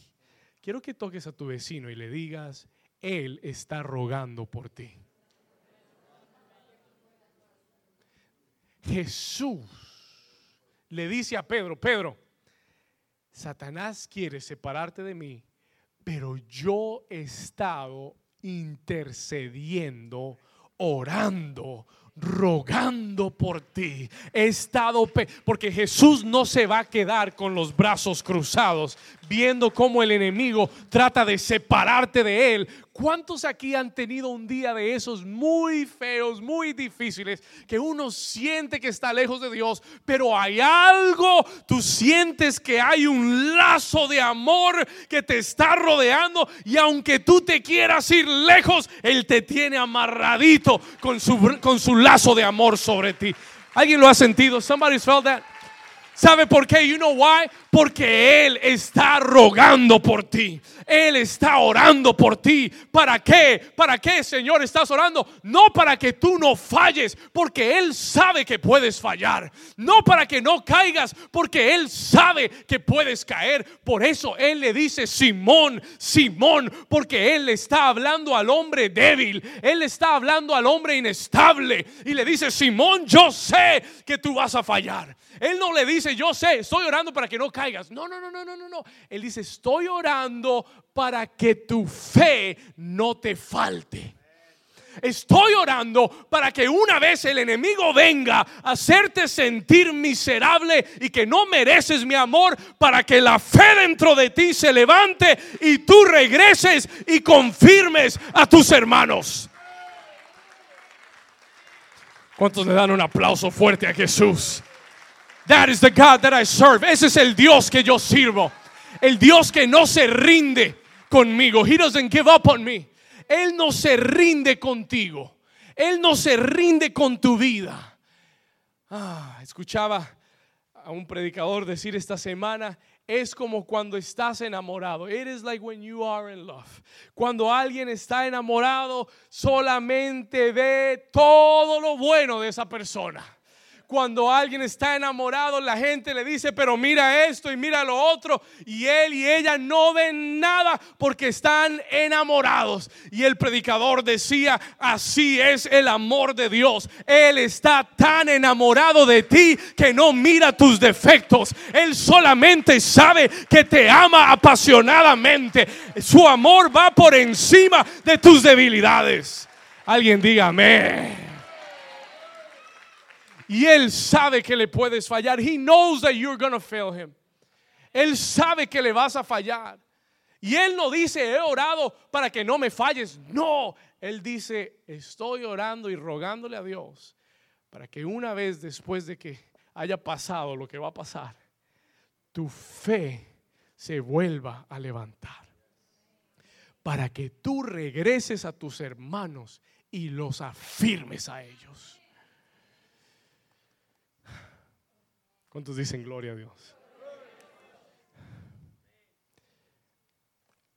S1: Quiero que toques a tu vecino y le digas, Él está rogando por ti. Jesús le dice a Pedro, Pedro, Satanás quiere separarte de mí, pero yo he estado intercediendo, orando, rogando por ti. He estado, porque Jesús no se va a quedar con los brazos cruzados viendo cómo el enemigo trata de separarte de él. ¿Cuántos aquí han tenido un día de esos muy feos, muy difíciles, que uno siente que está lejos de Dios, pero hay algo, tú sientes que hay un lazo de amor que te está rodeando y aunque tú te quieras ir lejos, Él te tiene amarradito con su, con su lazo de amor sobre ti. ¿Alguien lo ha sentido? Somebody's felt that. ¿Sabe por qué? You know why? Porque Él está rogando por ti. Él está orando por ti. ¿Para qué? ¿Para qué, Señor, estás orando? No para que tú no falles, porque Él sabe que puedes fallar. No para que no caigas, porque Él sabe que puedes caer. Por eso Él le dice, Simón, Simón, porque Él está hablando al hombre débil. Él está hablando al hombre inestable. Y le dice, Simón, yo sé que tú vas a fallar. Él no le dice, yo sé, estoy orando para que no caigas. No, no, no, no, no, no, no. Él dice, estoy orando para que tu fe no te falte. Estoy orando para que una vez el enemigo venga a hacerte sentir miserable y que no mereces mi amor, para que la fe dentro de ti se levante y tú regreses y confirmes a tus hermanos. ¿Cuántos le dan un aplauso fuerte a Jesús? That is the God that I serve. Ese es el Dios que yo sirvo. El Dios que no se rinde conmigo. He doesn't give up on me. Él no se rinde contigo. Él no se rinde con tu vida. Ah, escuchaba a un predicador decir esta semana, es como cuando estás enamorado. It is like when you are in love. Cuando alguien está enamorado, solamente ve todo lo bueno de esa persona cuando alguien está enamorado, la gente le dice, pero mira esto y mira lo otro. Y él y ella no ven nada porque están enamorados. Y el predicador decía, así es el amor de Dios. Él está tan enamorado de ti que no mira tus defectos. Él solamente sabe que te ama apasionadamente. Su amor va por encima de tus debilidades. Alguien diga amén. Y él sabe que le puedes fallar. He knows that you're to fail him. Él sabe que le vas a fallar. Y él no dice, he orado para que no me falles. No, él dice, estoy orando y rogándole a Dios para que una vez después de que haya pasado lo que va a pasar, tu fe se vuelva a levantar. Para que tú regreses a tus hermanos y los afirmes a ellos. ¿Cuántos dicen gloria a Dios?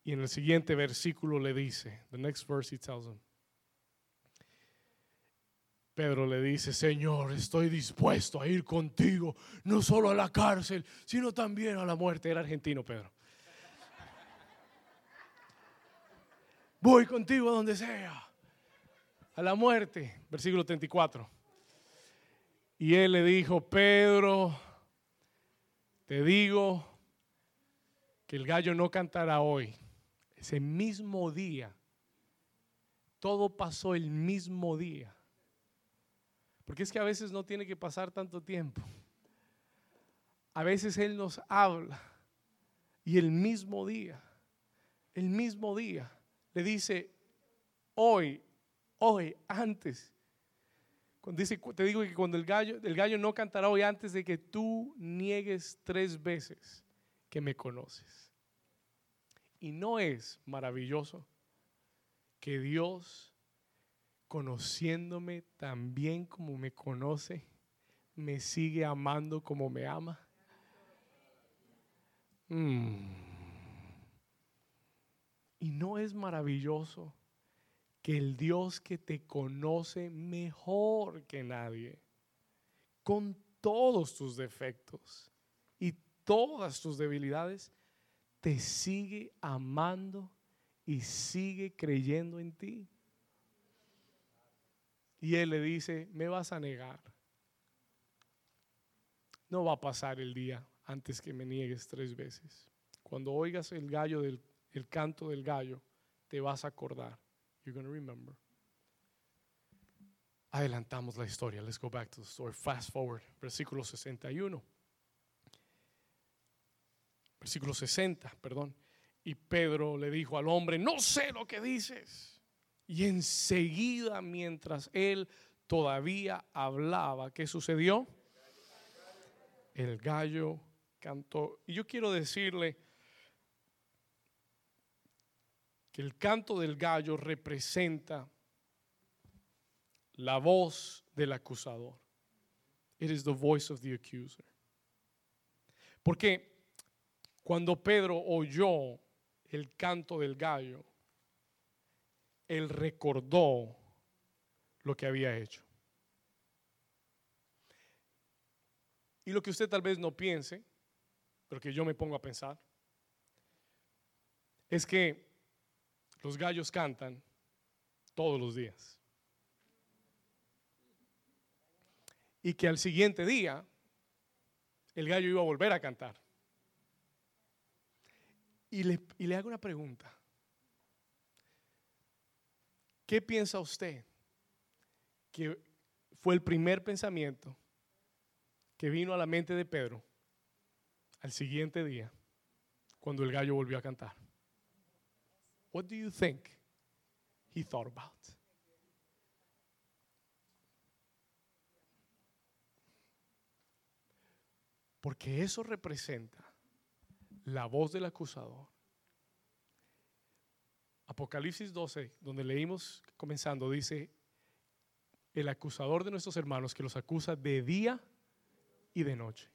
S1: Y en el siguiente versículo le dice, the next verse he tells him, Pedro le dice, Señor, estoy dispuesto a ir contigo, no solo a la cárcel, sino también a la muerte. Era argentino, Pedro. Voy contigo a donde sea, a la muerte. Versículo 34. Y él le dijo, Pedro, te digo que el gallo no cantará hoy. Ese mismo día. Todo pasó el mismo día. Porque es que a veces no tiene que pasar tanto tiempo. A veces Él nos habla y el mismo día, el mismo día, le dice, hoy, hoy, antes Dice, te digo que cuando el gallo, el gallo no cantará hoy antes de que tú niegues tres veces que me conoces. Y no es maravilloso que Dios, conociéndome tan bien como me conoce, me sigue amando como me ama. Mm. Y no es maravilloso que el Dios que te conoce mejor que nadie, con todos tus defectos y todas tus debilidades, te sigue amando y sigue creyendo en ti. Y él le dice, me vas a negar. No va a pasar el día antes que me niegues tres veces. Cuando oigas el gallo del el canto del gallo, te vas a acordar You're going to remember. Adelantamos la historia. Let's go back to the story. Fast forward. Versículo 61. Versículo 60, perdón. Y Pedro le dijo al hombre, no sé lo que dices. Y enseguida, mientras él todavía hablaba, ¿qué sucedió? El gallo cantó. Y yo quiero decirle el canto del gallo representa la voz del acusador. It is the voice of the accuser. Porque cuando Pedro oyó el canto del gallo, él recordó lo que había hecho. Y lo que usted tal vez no piense, pero que yo me pongo a pensar, es que los gallos cantan todos los días. y que al siguiente día el gallo iba a volver a cantar. Y le, y le hago una pregunta. ¿Qué piensa usted que fue el primer pensamiento que vino a la mente de Pedro al siguiente día cuando el gallo volvió a cantar? What do you think he thought about? Porque eso representa la voz del acusador. Apocalipsis 12, donde leímos comenzando, dice, el acusador de nuestros hermanos que los acusa de día y de noche.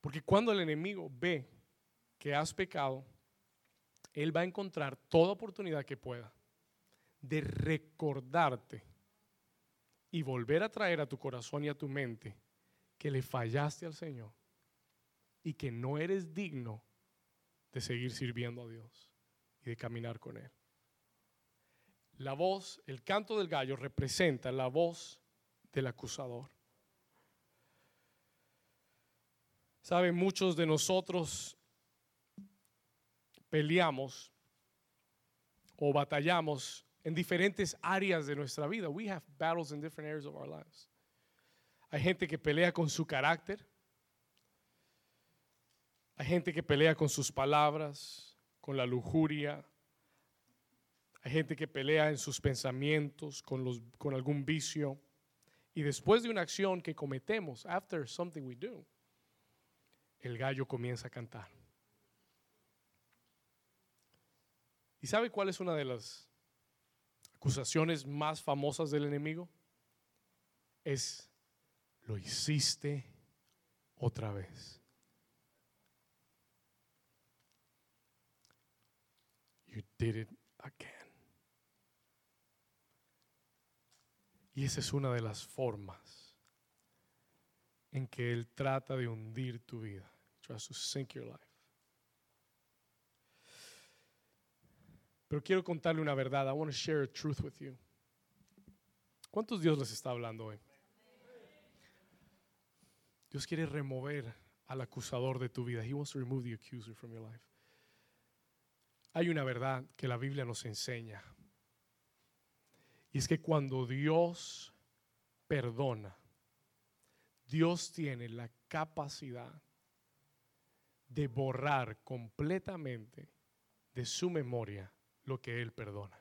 S1: Porque cuando el enemigo ve que has pecado, él va a encontrar toda oportunidad que pueda de recordarte y volver a traer a tu corazón y a tu mente que le fallaste al Señor y que no eres digno de seguir sirviendo a Dios y de caminar con Él. La voz, el canto del gallo representa la voz del acusador. Saben, muchos de nosotros peleamos o batallamos en diferentes áreas de nuestra vida. We have battles in different areas of our lives. Hay gente que pelea con su carácter. Hay gente que pelea con sus palabras, con la lujuria. Hay gente que pelea en sus pensamientos, con, los, con algún vicio. Y después de una acción que cometemos, after something we do, el gallo comienza a cantar. ¿Y sabe cuál es una de las acusaciones más famosas del enemigo es, lo hiciste otra vez. You did it again. Y esa es una de las formas en que Él trata de hundir tu vida. Tries to sink your life. Pero quiero contarle una verdad. I want to share a truth with you. ¿Cuántos Dios les está hablando hoy? Dios quiere remover al acusador de tu vida. He wants to remove the accuser from your life. Hay una verdad que la Biblia nos enseña. Y es que cuando Dios perdona, Dios tiene la capacidad de borrar completamente de su memoria lo que Él perdona.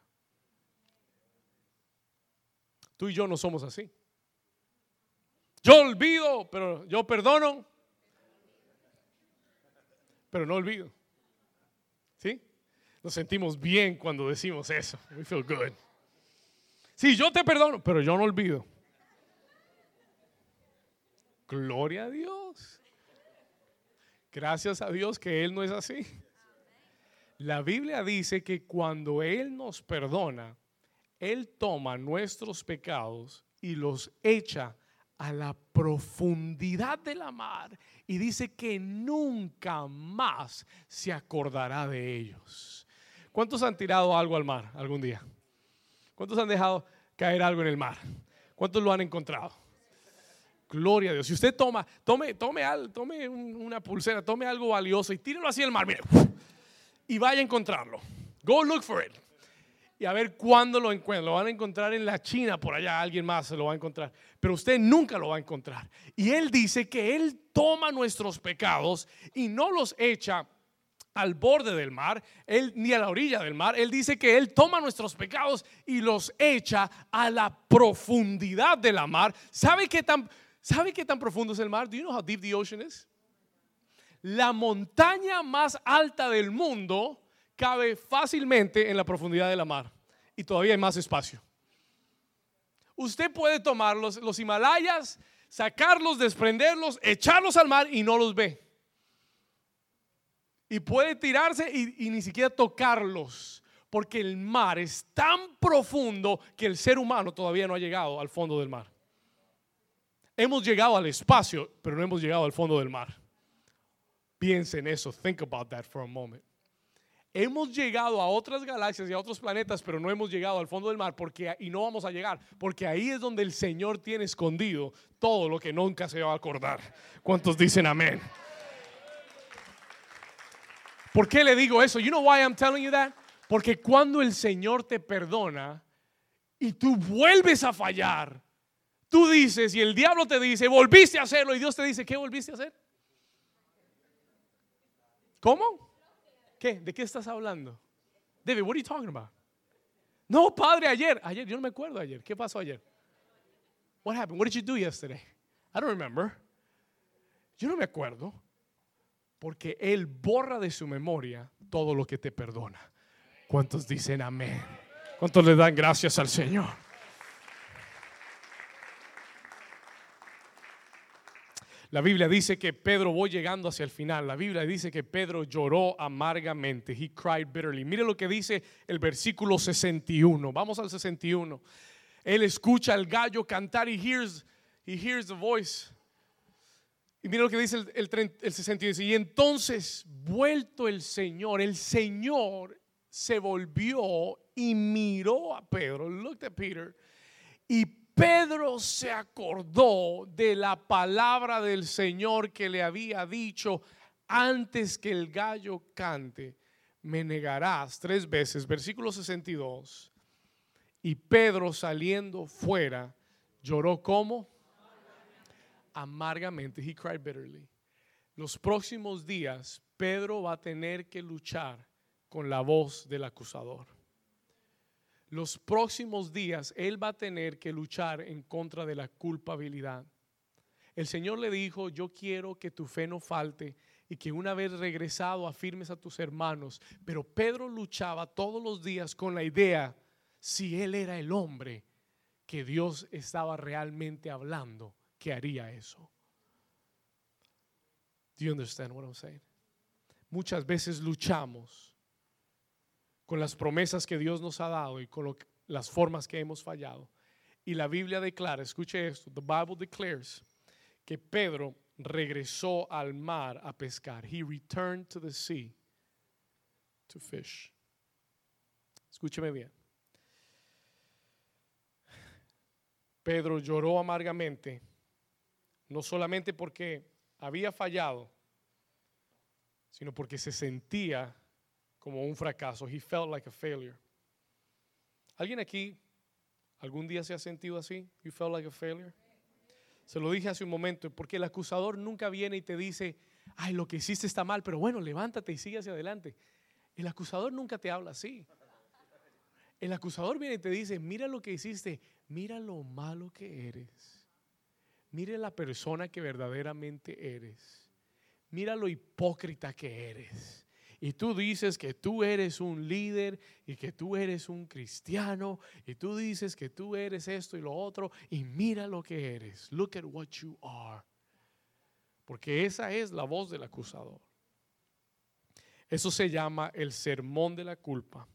S1: Tú y yo no somos así. Yo olvido, pero yo perdono, pero no olvido. ¿Sí? Nos sentimos bien cuando decimos eso. We feel good. Sí, yo te perdono, pero yo no olvido. Gloria a Dios. Gracias a Dios que Él no es así. La Biblia dice que cuando Él nos perdona, Él toma nuestros pecados y los echa a la profundidad de la mar y dice que nunca más se acordará de ellos. ¿Cuántos han tirado algo al mar algún día? ¿Cuántos han dejado caer algo en el mar? ¿Cuántos lo han encontrado? Gloria a Dios. Si usted toma, tome, tome, tome una pulsera, tome algo valioso y tírelo así al mar, mire y vaya a encontrarlo. Go look for it. y a ver cuándo lo encuentran. Lo van a encontrar en la China, por allá alguien más se lo va a encontrar. Pero usted nunca lo va a encontrar. Y Él dice que Él toma nuestros pecados y no los echa al borde del mar, él ni a la orilla del mar. Él dice que él toma nuestros pecados y los echa a la profundidad de la mar. ¿Sabe qué tan sabe qué tan profundo es el mar? Do you know how deep the ocean is? La montaña más alta del mundo cabe fácilmente en la profundidad de la mar y todavía hay más espacio. Usted puede tomar los, los Himalayas, sacarlos, desprenderlos, echarlos al mar y no los ve. Y puede tirarse y, y ni siquiera tocarlos, porque el mar es tan profundo que el ser humano todavía no ha llegado al fondo del mar. Hemos llegado al espacio, pero no hemos llegado al fondo del mar. Piensen en eso, think about that for a moment. Hemos llegado a otras galaxias y a otros planetas, pero no hemos llegado al fondo del mar porque y no vamos a llegar, porque ahí es donde el Señor tiene escondido todo lo que nunca se va a acordar. ¿Cuántos dicen amén? ¿Por qué le digo eso? You know why I'm telling you that? Porque cuando el Señor te perdona y tú vuelves a fallar, tú dices y el diablo te dice, volviste a hacerlo y Dios te dice, ¿qué volviste a hacer? ¿Cómo? ¿Qué? ¿De qué estás hablando? David, what are you talking about? No, padre, ayer. Ayer, yo no me acuerdo ayer. ¿Qué pasó ayer? What happened? What did you do yesterday? I don't remember. Yo no me acuerdo. Porque Él borra de su memoria todo lo que te perdona. ¿Cuántos dicen amén? ¿Cuántos le dan gracias al Señor? La Biblia dice que Pedro voy llegando hacia el final. La Biblia dice que Pedro lloró amargamente. He cried bitterly. Mire lo que dice el versículo 61. Vamos al 61. Él escucha al gallo cantar y hears, he hears the voice. Y mire lo que dice el, el, el 61. Y entonces, vuelto el Señor, el Señor se volvió y miró a Pedro. Looked at Peter. Y Pedro se acordó de la palabra del Señor que le había dicho antes que el gallo cante, me negarás tres veces. Versículo 62. Y Pedro saliendo fuera lloró como amargamente. He cried bitterly. Los próximos días Pedro va a tener que luchar con la voz del acusador los próximos días Él va a tener que luchar en contra de la culpabilidad. El Señor le dijo, yo quiero que tu fe no falte y que una vez regresado afirmes a tus hermanos. Pero Pedro luchaba todos los días con la idea, si Él era el hombre que Dios estaba realmente hablando, que haría eso. Do you understand what I'm saying? Muchas veces luchamos con las promesas que Dios nos ha dado y con las formas que hemos fallado. Y la Biblia declara, escuche esto, the Bible declares que Pedro regresó al mar a pescar. He returned to the sea to fish. Escúcheme bien. Pedro lloró amargamente, no solamente porque había fallado, sino porque se sentía como un fracaso. He felt like a failure. ¿Alguien aquí algún día se ha sentido así? You felt like a failure. Se lo dije hace un momento, porque el acusador nunca viene y te dice, ay, lo que hiciste está mal, pero bueno, levántate y sigue hacia adelante. El acusador nunca te habla así. El acusador viene y te dice, mira lo que hiciste, mira lo malo que eres. Mira la persona que verdaderamente eres. Mira lo hipócrita que eres y tú dices que tú eres un líder y que tú eres un cristiano y tú dices que tú eres esto y lo otro y mira lo que eres. Look at what you are. Porque esa es la voz del acusador. Eso se llama el sermón de la culpa.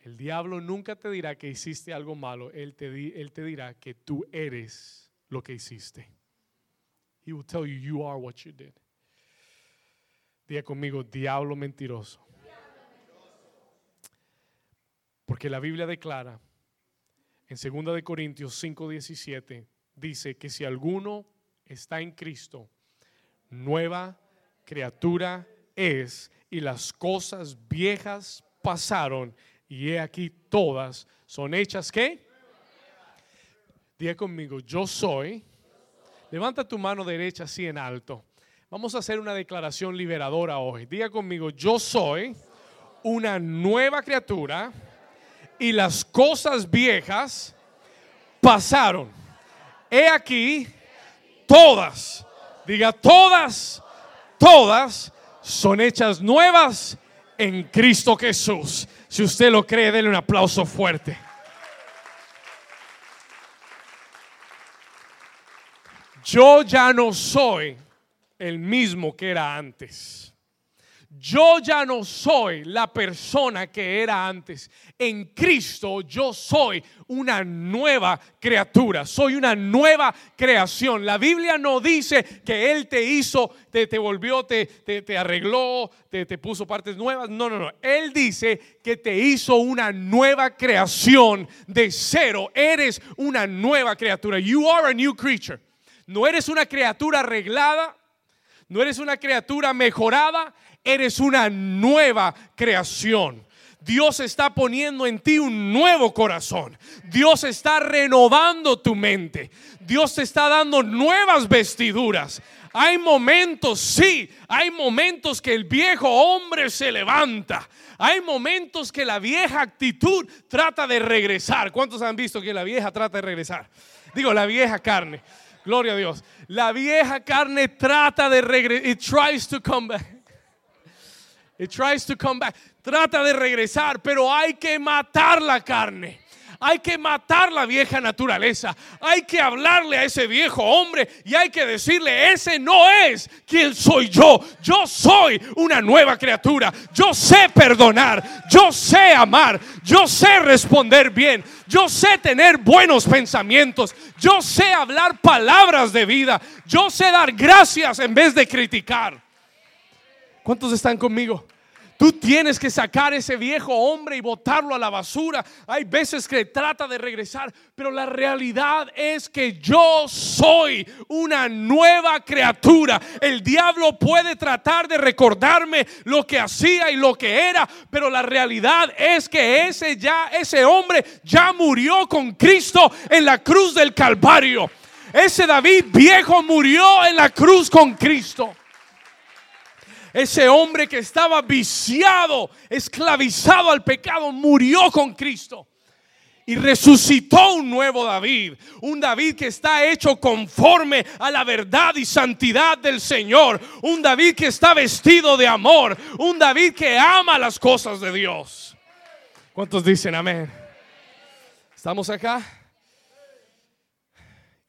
S1: El diablo nunca te dirá que hiciste algo malo, él te, él te dirá que tú eres lo que hiciste. He will tell you you are what you did. Diga conmigo, diablo mentiroso. Porque la Biblia declara en 2 de Corintios 5:17 dice que si alguno está en Cristo, nueva criatura es y las cosas viejas pasaron y he aquí todas son hechas ¿qué? Diga conmigo, yo soy. Levanta tu mano derecha así en alto. Vamos a hacer una declaración liberadora hoy. Diga conmigo, yo soy una nueva criatura y las cosas viejas pasaron. He aquí, todas, diga todas, todas son hechas nuevas en Cristo Jesús. Si usted lo cree, denle un aplauso fuerte. Yo ya no soy el mismo que era antes. Yo ya no soy la persona que era antes. En Cristo yo soy una nueva criatura, soy una nueva creación. La Biblia no dice que Él te hizo, te, te volvió, te, te, arregló, te, te puso partes nuevas. No, no, no. Él dice que te hizo una nueva creación de cero. Eres una nueva criatura. You are a new creature. No eres una criatura arreglada, no eres una criatura mejorada, eres una nueva creación. Dios está poniendo en ti un nuevo corazón. Dios está renovando tu mente. Dios te está dando nuevas vestiduras. Hay momentos, sí, hay momentos que el viejo hombre se levanta. Hay momentos que la vieja actitud trata de regresar. ¿Cuántos han visto que la vieja trata de regresar? Digo, la vieja carne. Gloria a Dios. La vieja carne trata de regresar. It tries to come back. It tries to come back. Trata de regresar, pero hay que matar la carne. Hay que matar la vieja naturaleza. Hay que hablarle a ese viejo hombre y hay que decirle, ese no es quien soy yo. Yo soy una nueva criatura. Yo sé perdonar. Yo sé amar. Yo sé responder bien. Yo sé tener buenos pensamientos. Yo sé hablar palabras de vida. Yo sé dar gracias en vez de criticar. ¿Cuántos están conmigo? Tú tienes que sacar ese viejo hombre y botarlo a la basura. Hay veces que trata de regresar, pero la realidad es que yo soy una nueva criatura. El diablo puede tratar de recordarme lo que hacía y lo que era, pero la realidad es que ese ya ese hombre ya murió con Cristo en la cruz del Calvario. Ese David viejo murió en la cruz con Cristo. Ese hombre que estaba viciado, esclavizado al pecado, murió con Cristo. Y resucitó un nuevo David, un David que está hecho conforme a la verdad y santidad del Señor, un David que está vestido de amor, un David que ama las cosas de Dios. ¿Cuántos dicen amén? ¿Estamos acá?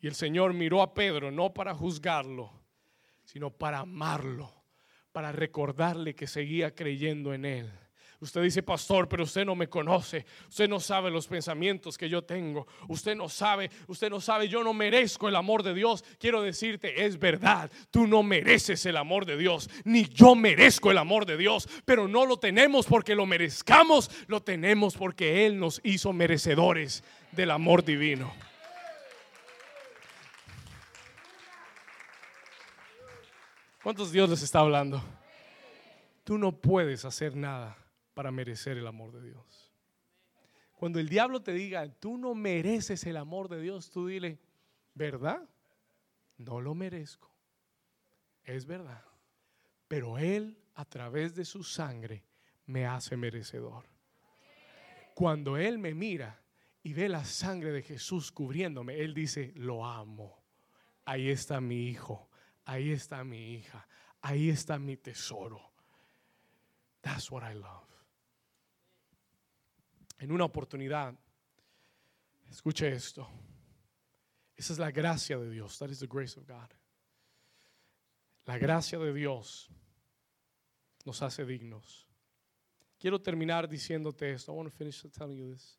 S1: Y el Señor miró a Pedro no para juzgarlo, sino para amarlo para recordarle que seguía creyendo en Él. Usted dice, pastor, pero usted no me conoce. Usted no sabe los pensamientos que yo tengo. Usted no sabe, usted no sabe, yo no merezco el amor de Dios. Quiero decirte, es verdad, tú no mereces el amor de Dios, ni yo merezco el amor de Dios, pero no lo tenemos porque lo merezcamos, lo tenemos porque Él nos hizo merecedores del amor divino. ¿Cuántos Dios les está hablando? Tú no puedes hacer nada para merecer el amor de Dios. Cuando el diablo te diga, tú no mereces el amor de Dios, tú dile, ¿verdad? No lo merezco. Es verdad. Pero Él, a través de su sangre, me hace merecedor. Cuando Él me mira y ve la sangre de Jesús cubriéndome, Él dice, lo amo. Ahí está mi hijo ahí está mi hija, ahí está mi tesoro. That's what I love. En una oportunidad, escuche esto. Esa es la gracia de Dios. That is the grace of God. La gracia de Dios nos hace dignos. Quiero terminar diciéndote esto. I want to finish telling you this.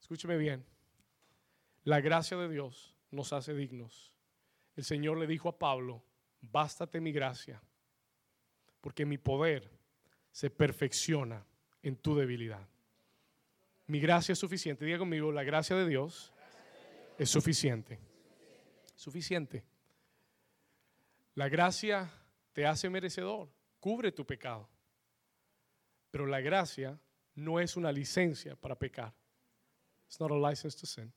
S1: Escúcheme bien. La gracia de Dios nos hace dignos el Señor le dijo a Pablo, bástate mi gracia, porque mi poder se perfecciona en tu debilidad. Mi gracia es suficiente. Diga conmigo, la gracia de Dios es suficiente. Suficiente. La gracia te hace merecedor, cubre tu pecado. Pero la gracia no es una licencia para pecar. It's not a license to sin.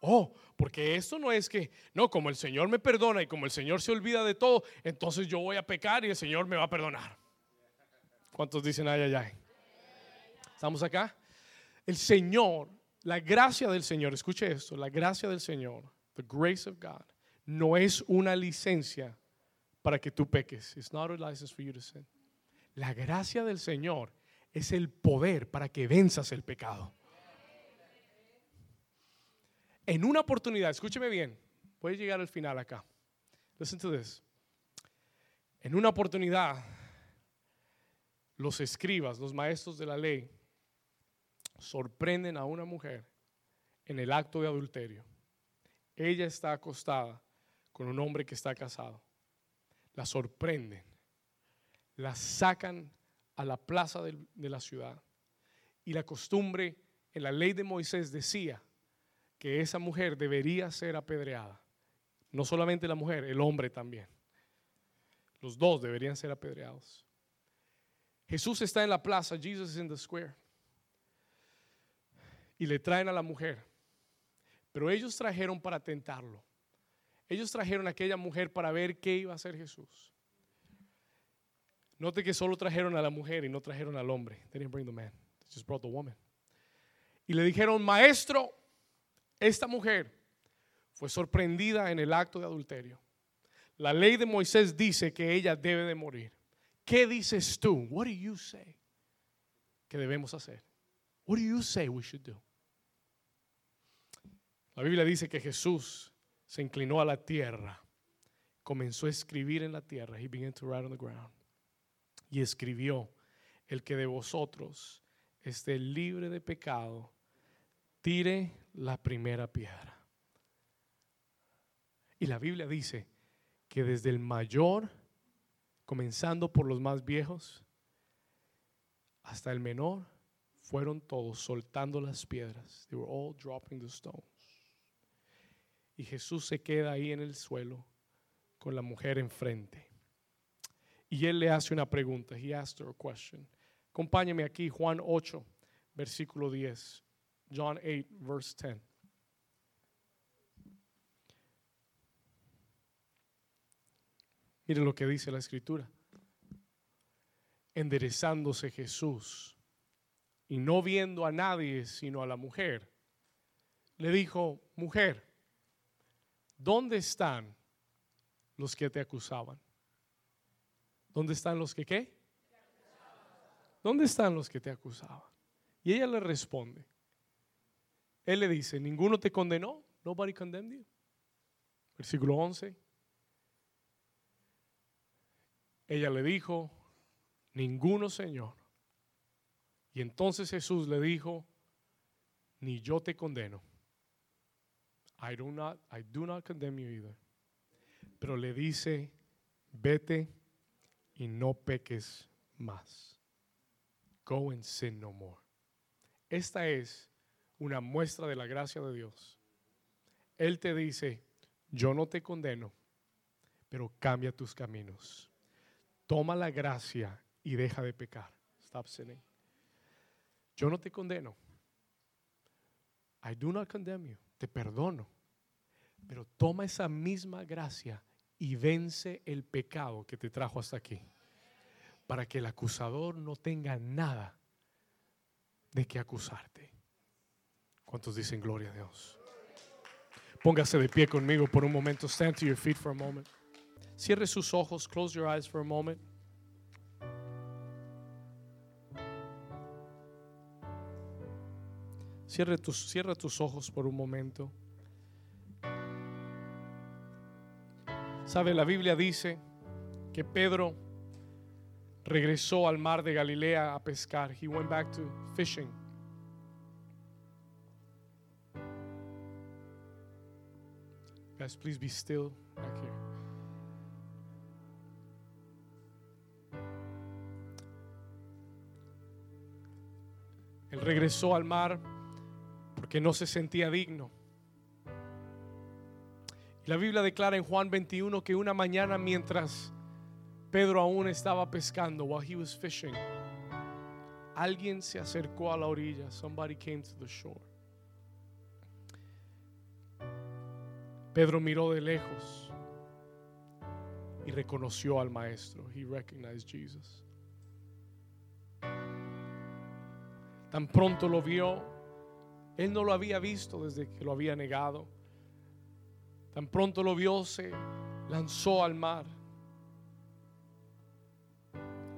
S1: Oh, porque esto no es que, no, como el Señor me perdona y como el Señor se olvida de todo, entonces yo voy a pecar y el Señor me va a perdonar. ¿Cuántos dicen ay, ay, ay? ¿Estamos acá? El Señor, la gracia del Señor, escuche esto, la gracia del Señor, the grace of God, no es una licencia para que tú peques. It's not a license for you to sin. La gracia del Señor es el poder para que venzas el pecado. En una oportunidad, escúcheme bien, voy a llegar al final acá. Listen to this. En una oportunidad, los escribas, los maestros de la ley, sorprenden a una mujer en el acto de adulterio. Ella está acostada con un hombre que está casado. La sorprenden, la sacan a la plaza de, la ciudad. Y la costumbre en la ley de Moisés decía que esa mujer debería ser apedreada. No solamente la mujer, el hombre también. Los dos deberían ser apedreados. Jesús está en la plaza, Jesus is in the square. Y le traen a la mujer. Pero ellos trajeron para tentarlo. Ellos trajeron a aquella mujer para ver qué iba a hacer Jesús. Note que solo trajeron a la mujer y no trajeron al hombre. They didn't bring the man. They just brought the woman. Y le dijeron, maestro, esta mujer fue sorprendida en el acto de adulterio. La ley de Moisés dice que ella debe de morir. ¿Qué dices tú? What do you say que debemos hacer? What do you say we should do? La Biblia dice que Jesús se inclinó a la tierra, comenzó a escribir en la tierra. He began to write on the ground. Y escribió, el que de vosotros esté libre de pecado, tire la primera piedra. Y la Biblia dice que desde el mayor, comenzando por los más viejos, hasta el menor, fueron todos soltando las piedras. They were all dropping the stones. Y Jesús se queda ahí en el suelo con la mujer enfrente. Y él le hace una pregunta. He asked her a question. Acompáñame aquí, Juan 8, versículo 10. John 8, verse 10. Mire lo que dice la escritura. Enderezándose Jesús y no viendo a nadie sino a la mujer, le dijo, mujer, ¿dónde están los que te acusaban? ¿Dónde están los que qué? ¿Dónde están los que te acusaban? Y ella le responde, él le dice, ninguno te condenó. Nobody condemned you. Versículo 11. Ella le dijo, ninguno Señor. Y entonces Jesús le dijo, ni yo te condeno. I do not, I do not condemn you either. Pero le dice, vete y no peques más. Go and sin no more. Esta es una muestra de la gracia de Dios. Él te dice, yo no te condeno, pero cambia tus caminos. Toma la gracia y deja de pecar. Stop sinning. Yo no te condeno. I do not condemn you. Te perdono. Pero toma esa misma gracia y vence el pecado que te trajo hasta aquí. Para que el acusador no tenga nada de que acusarte. ¿Cuántos dicen gloria a Dios? Póngase de pie conmigo por un momento. Stand to your feet for a moment. Cierre sus ojos. Close your eyes for a moment. Cierre tus, cierra tus ojos por un momento. Sabe, la Biblia dice que Pedro regresó al mar de Galilea a pescar. He went back to fishing. Guys, please be still back here. Él regresó al mar porque no se sentía digno. La Biblia declara en Juan 21 que una mañana mientras Pedro aún estaba pescando, while he was fishing, alguien se acercó a la orilla. Somebody came to the shore. Pedro miró de lejos y reconoció al maestro. He recognized Jesus. Tan pronto lo vio, él no lo había visto desde que lo había negado. Tan pronto lo vio, se lanzó al mar.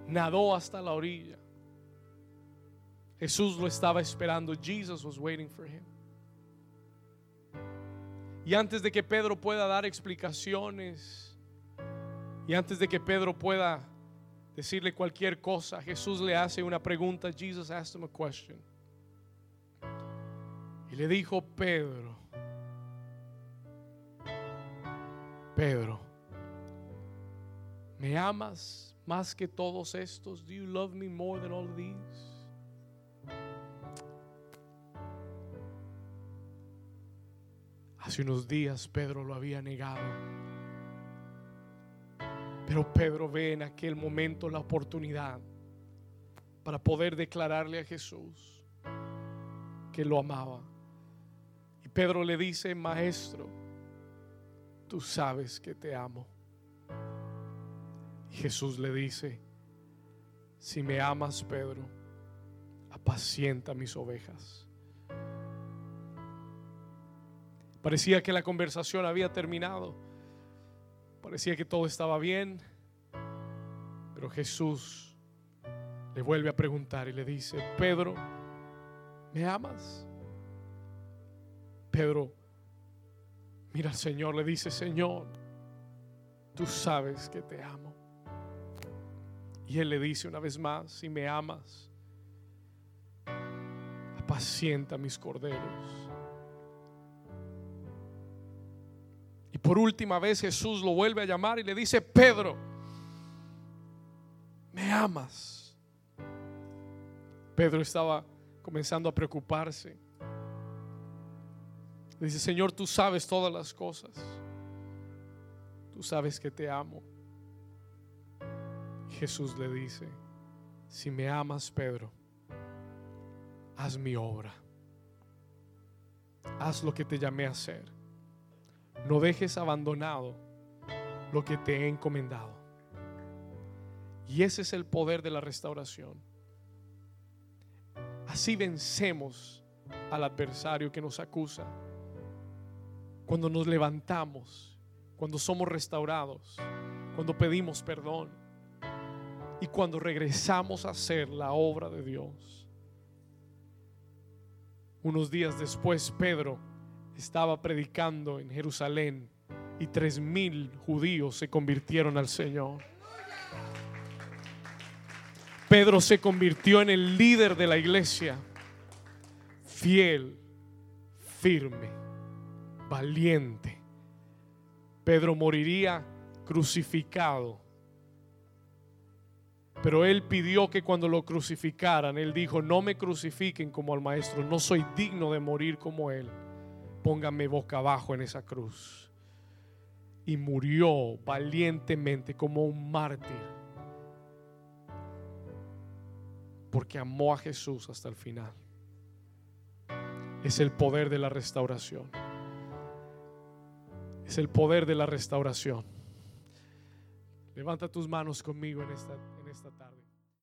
S1: Nadó hasta la orilla. Jesús lo estaba esperando. Jesus was waiting for him. Y antes de que Pedro pueda dar explicaciones, y antes de que Pedro pueda decirle cualquier cosa, Jesús le hace una pregunta. Jesus asked him a question. Y le dijo, Pedro, Pedro, ¿me amas más que todos estos? Do you love me more than all these? Hace unos días Pedro lo había negado. Pero Pedro ve en aquel momento la oportunidad para poder declararle a Jesús que lo amaba. Y Pedro le dice, maestro, tú sabes que te amo. Y Jesús le dice, si me amas, Pedro, apacienta mis ovejas. Parecía que la conversación había terminado. Parecía que todo estaba bien. Pero Jesús le vuelve a preguntar y le dice, Pedro, ¿me amas? Pedro mira al Señor, le dice, Señor, tú sabes que te amo. Y Él le dice una vez más, si me amas, apacienta mis corderos. Por última vez Jesús lo vuelve a llamar y le dice, Pedro, ¿me amas? Pedro estaba comenzando a preocuparse. dice, Señor, tú sabes todas las cosas. Tú sabes que te amo. Jesús le dice, si me amas, Pedro, haz mi obra. Haz lo que te llamé a hacer. No dejes abandonado lo que te he encomendado. Y ese es el poder de la restauración. Así vencemos al adversario que nos acusa. Cuando nos levantamos, cuando somos restaurados, cuando pedimos perdón y cuando regresamos a hacer la obra de Dios. Unos días después, Pedro estaba predicando en Jerusalén y tres mil judíos se convirtieron al Señor. Pedro se convirtió en el líder de la iglesia, fiel, firme, valiente. Pedro moriría crucificado. Pero él pidió que cuando lo crucificaran, él dijo, no me crucifiquen como al maestro, no soy digno de morir como él póngame boca abajo en esa cruz. Y murió valientemente como un mártir. Porque amó a Jesús hasta el final. Es el poder de la restauración. Es el poder de la restauración. Levanta tus manos conmigo en esta, en esta tarde.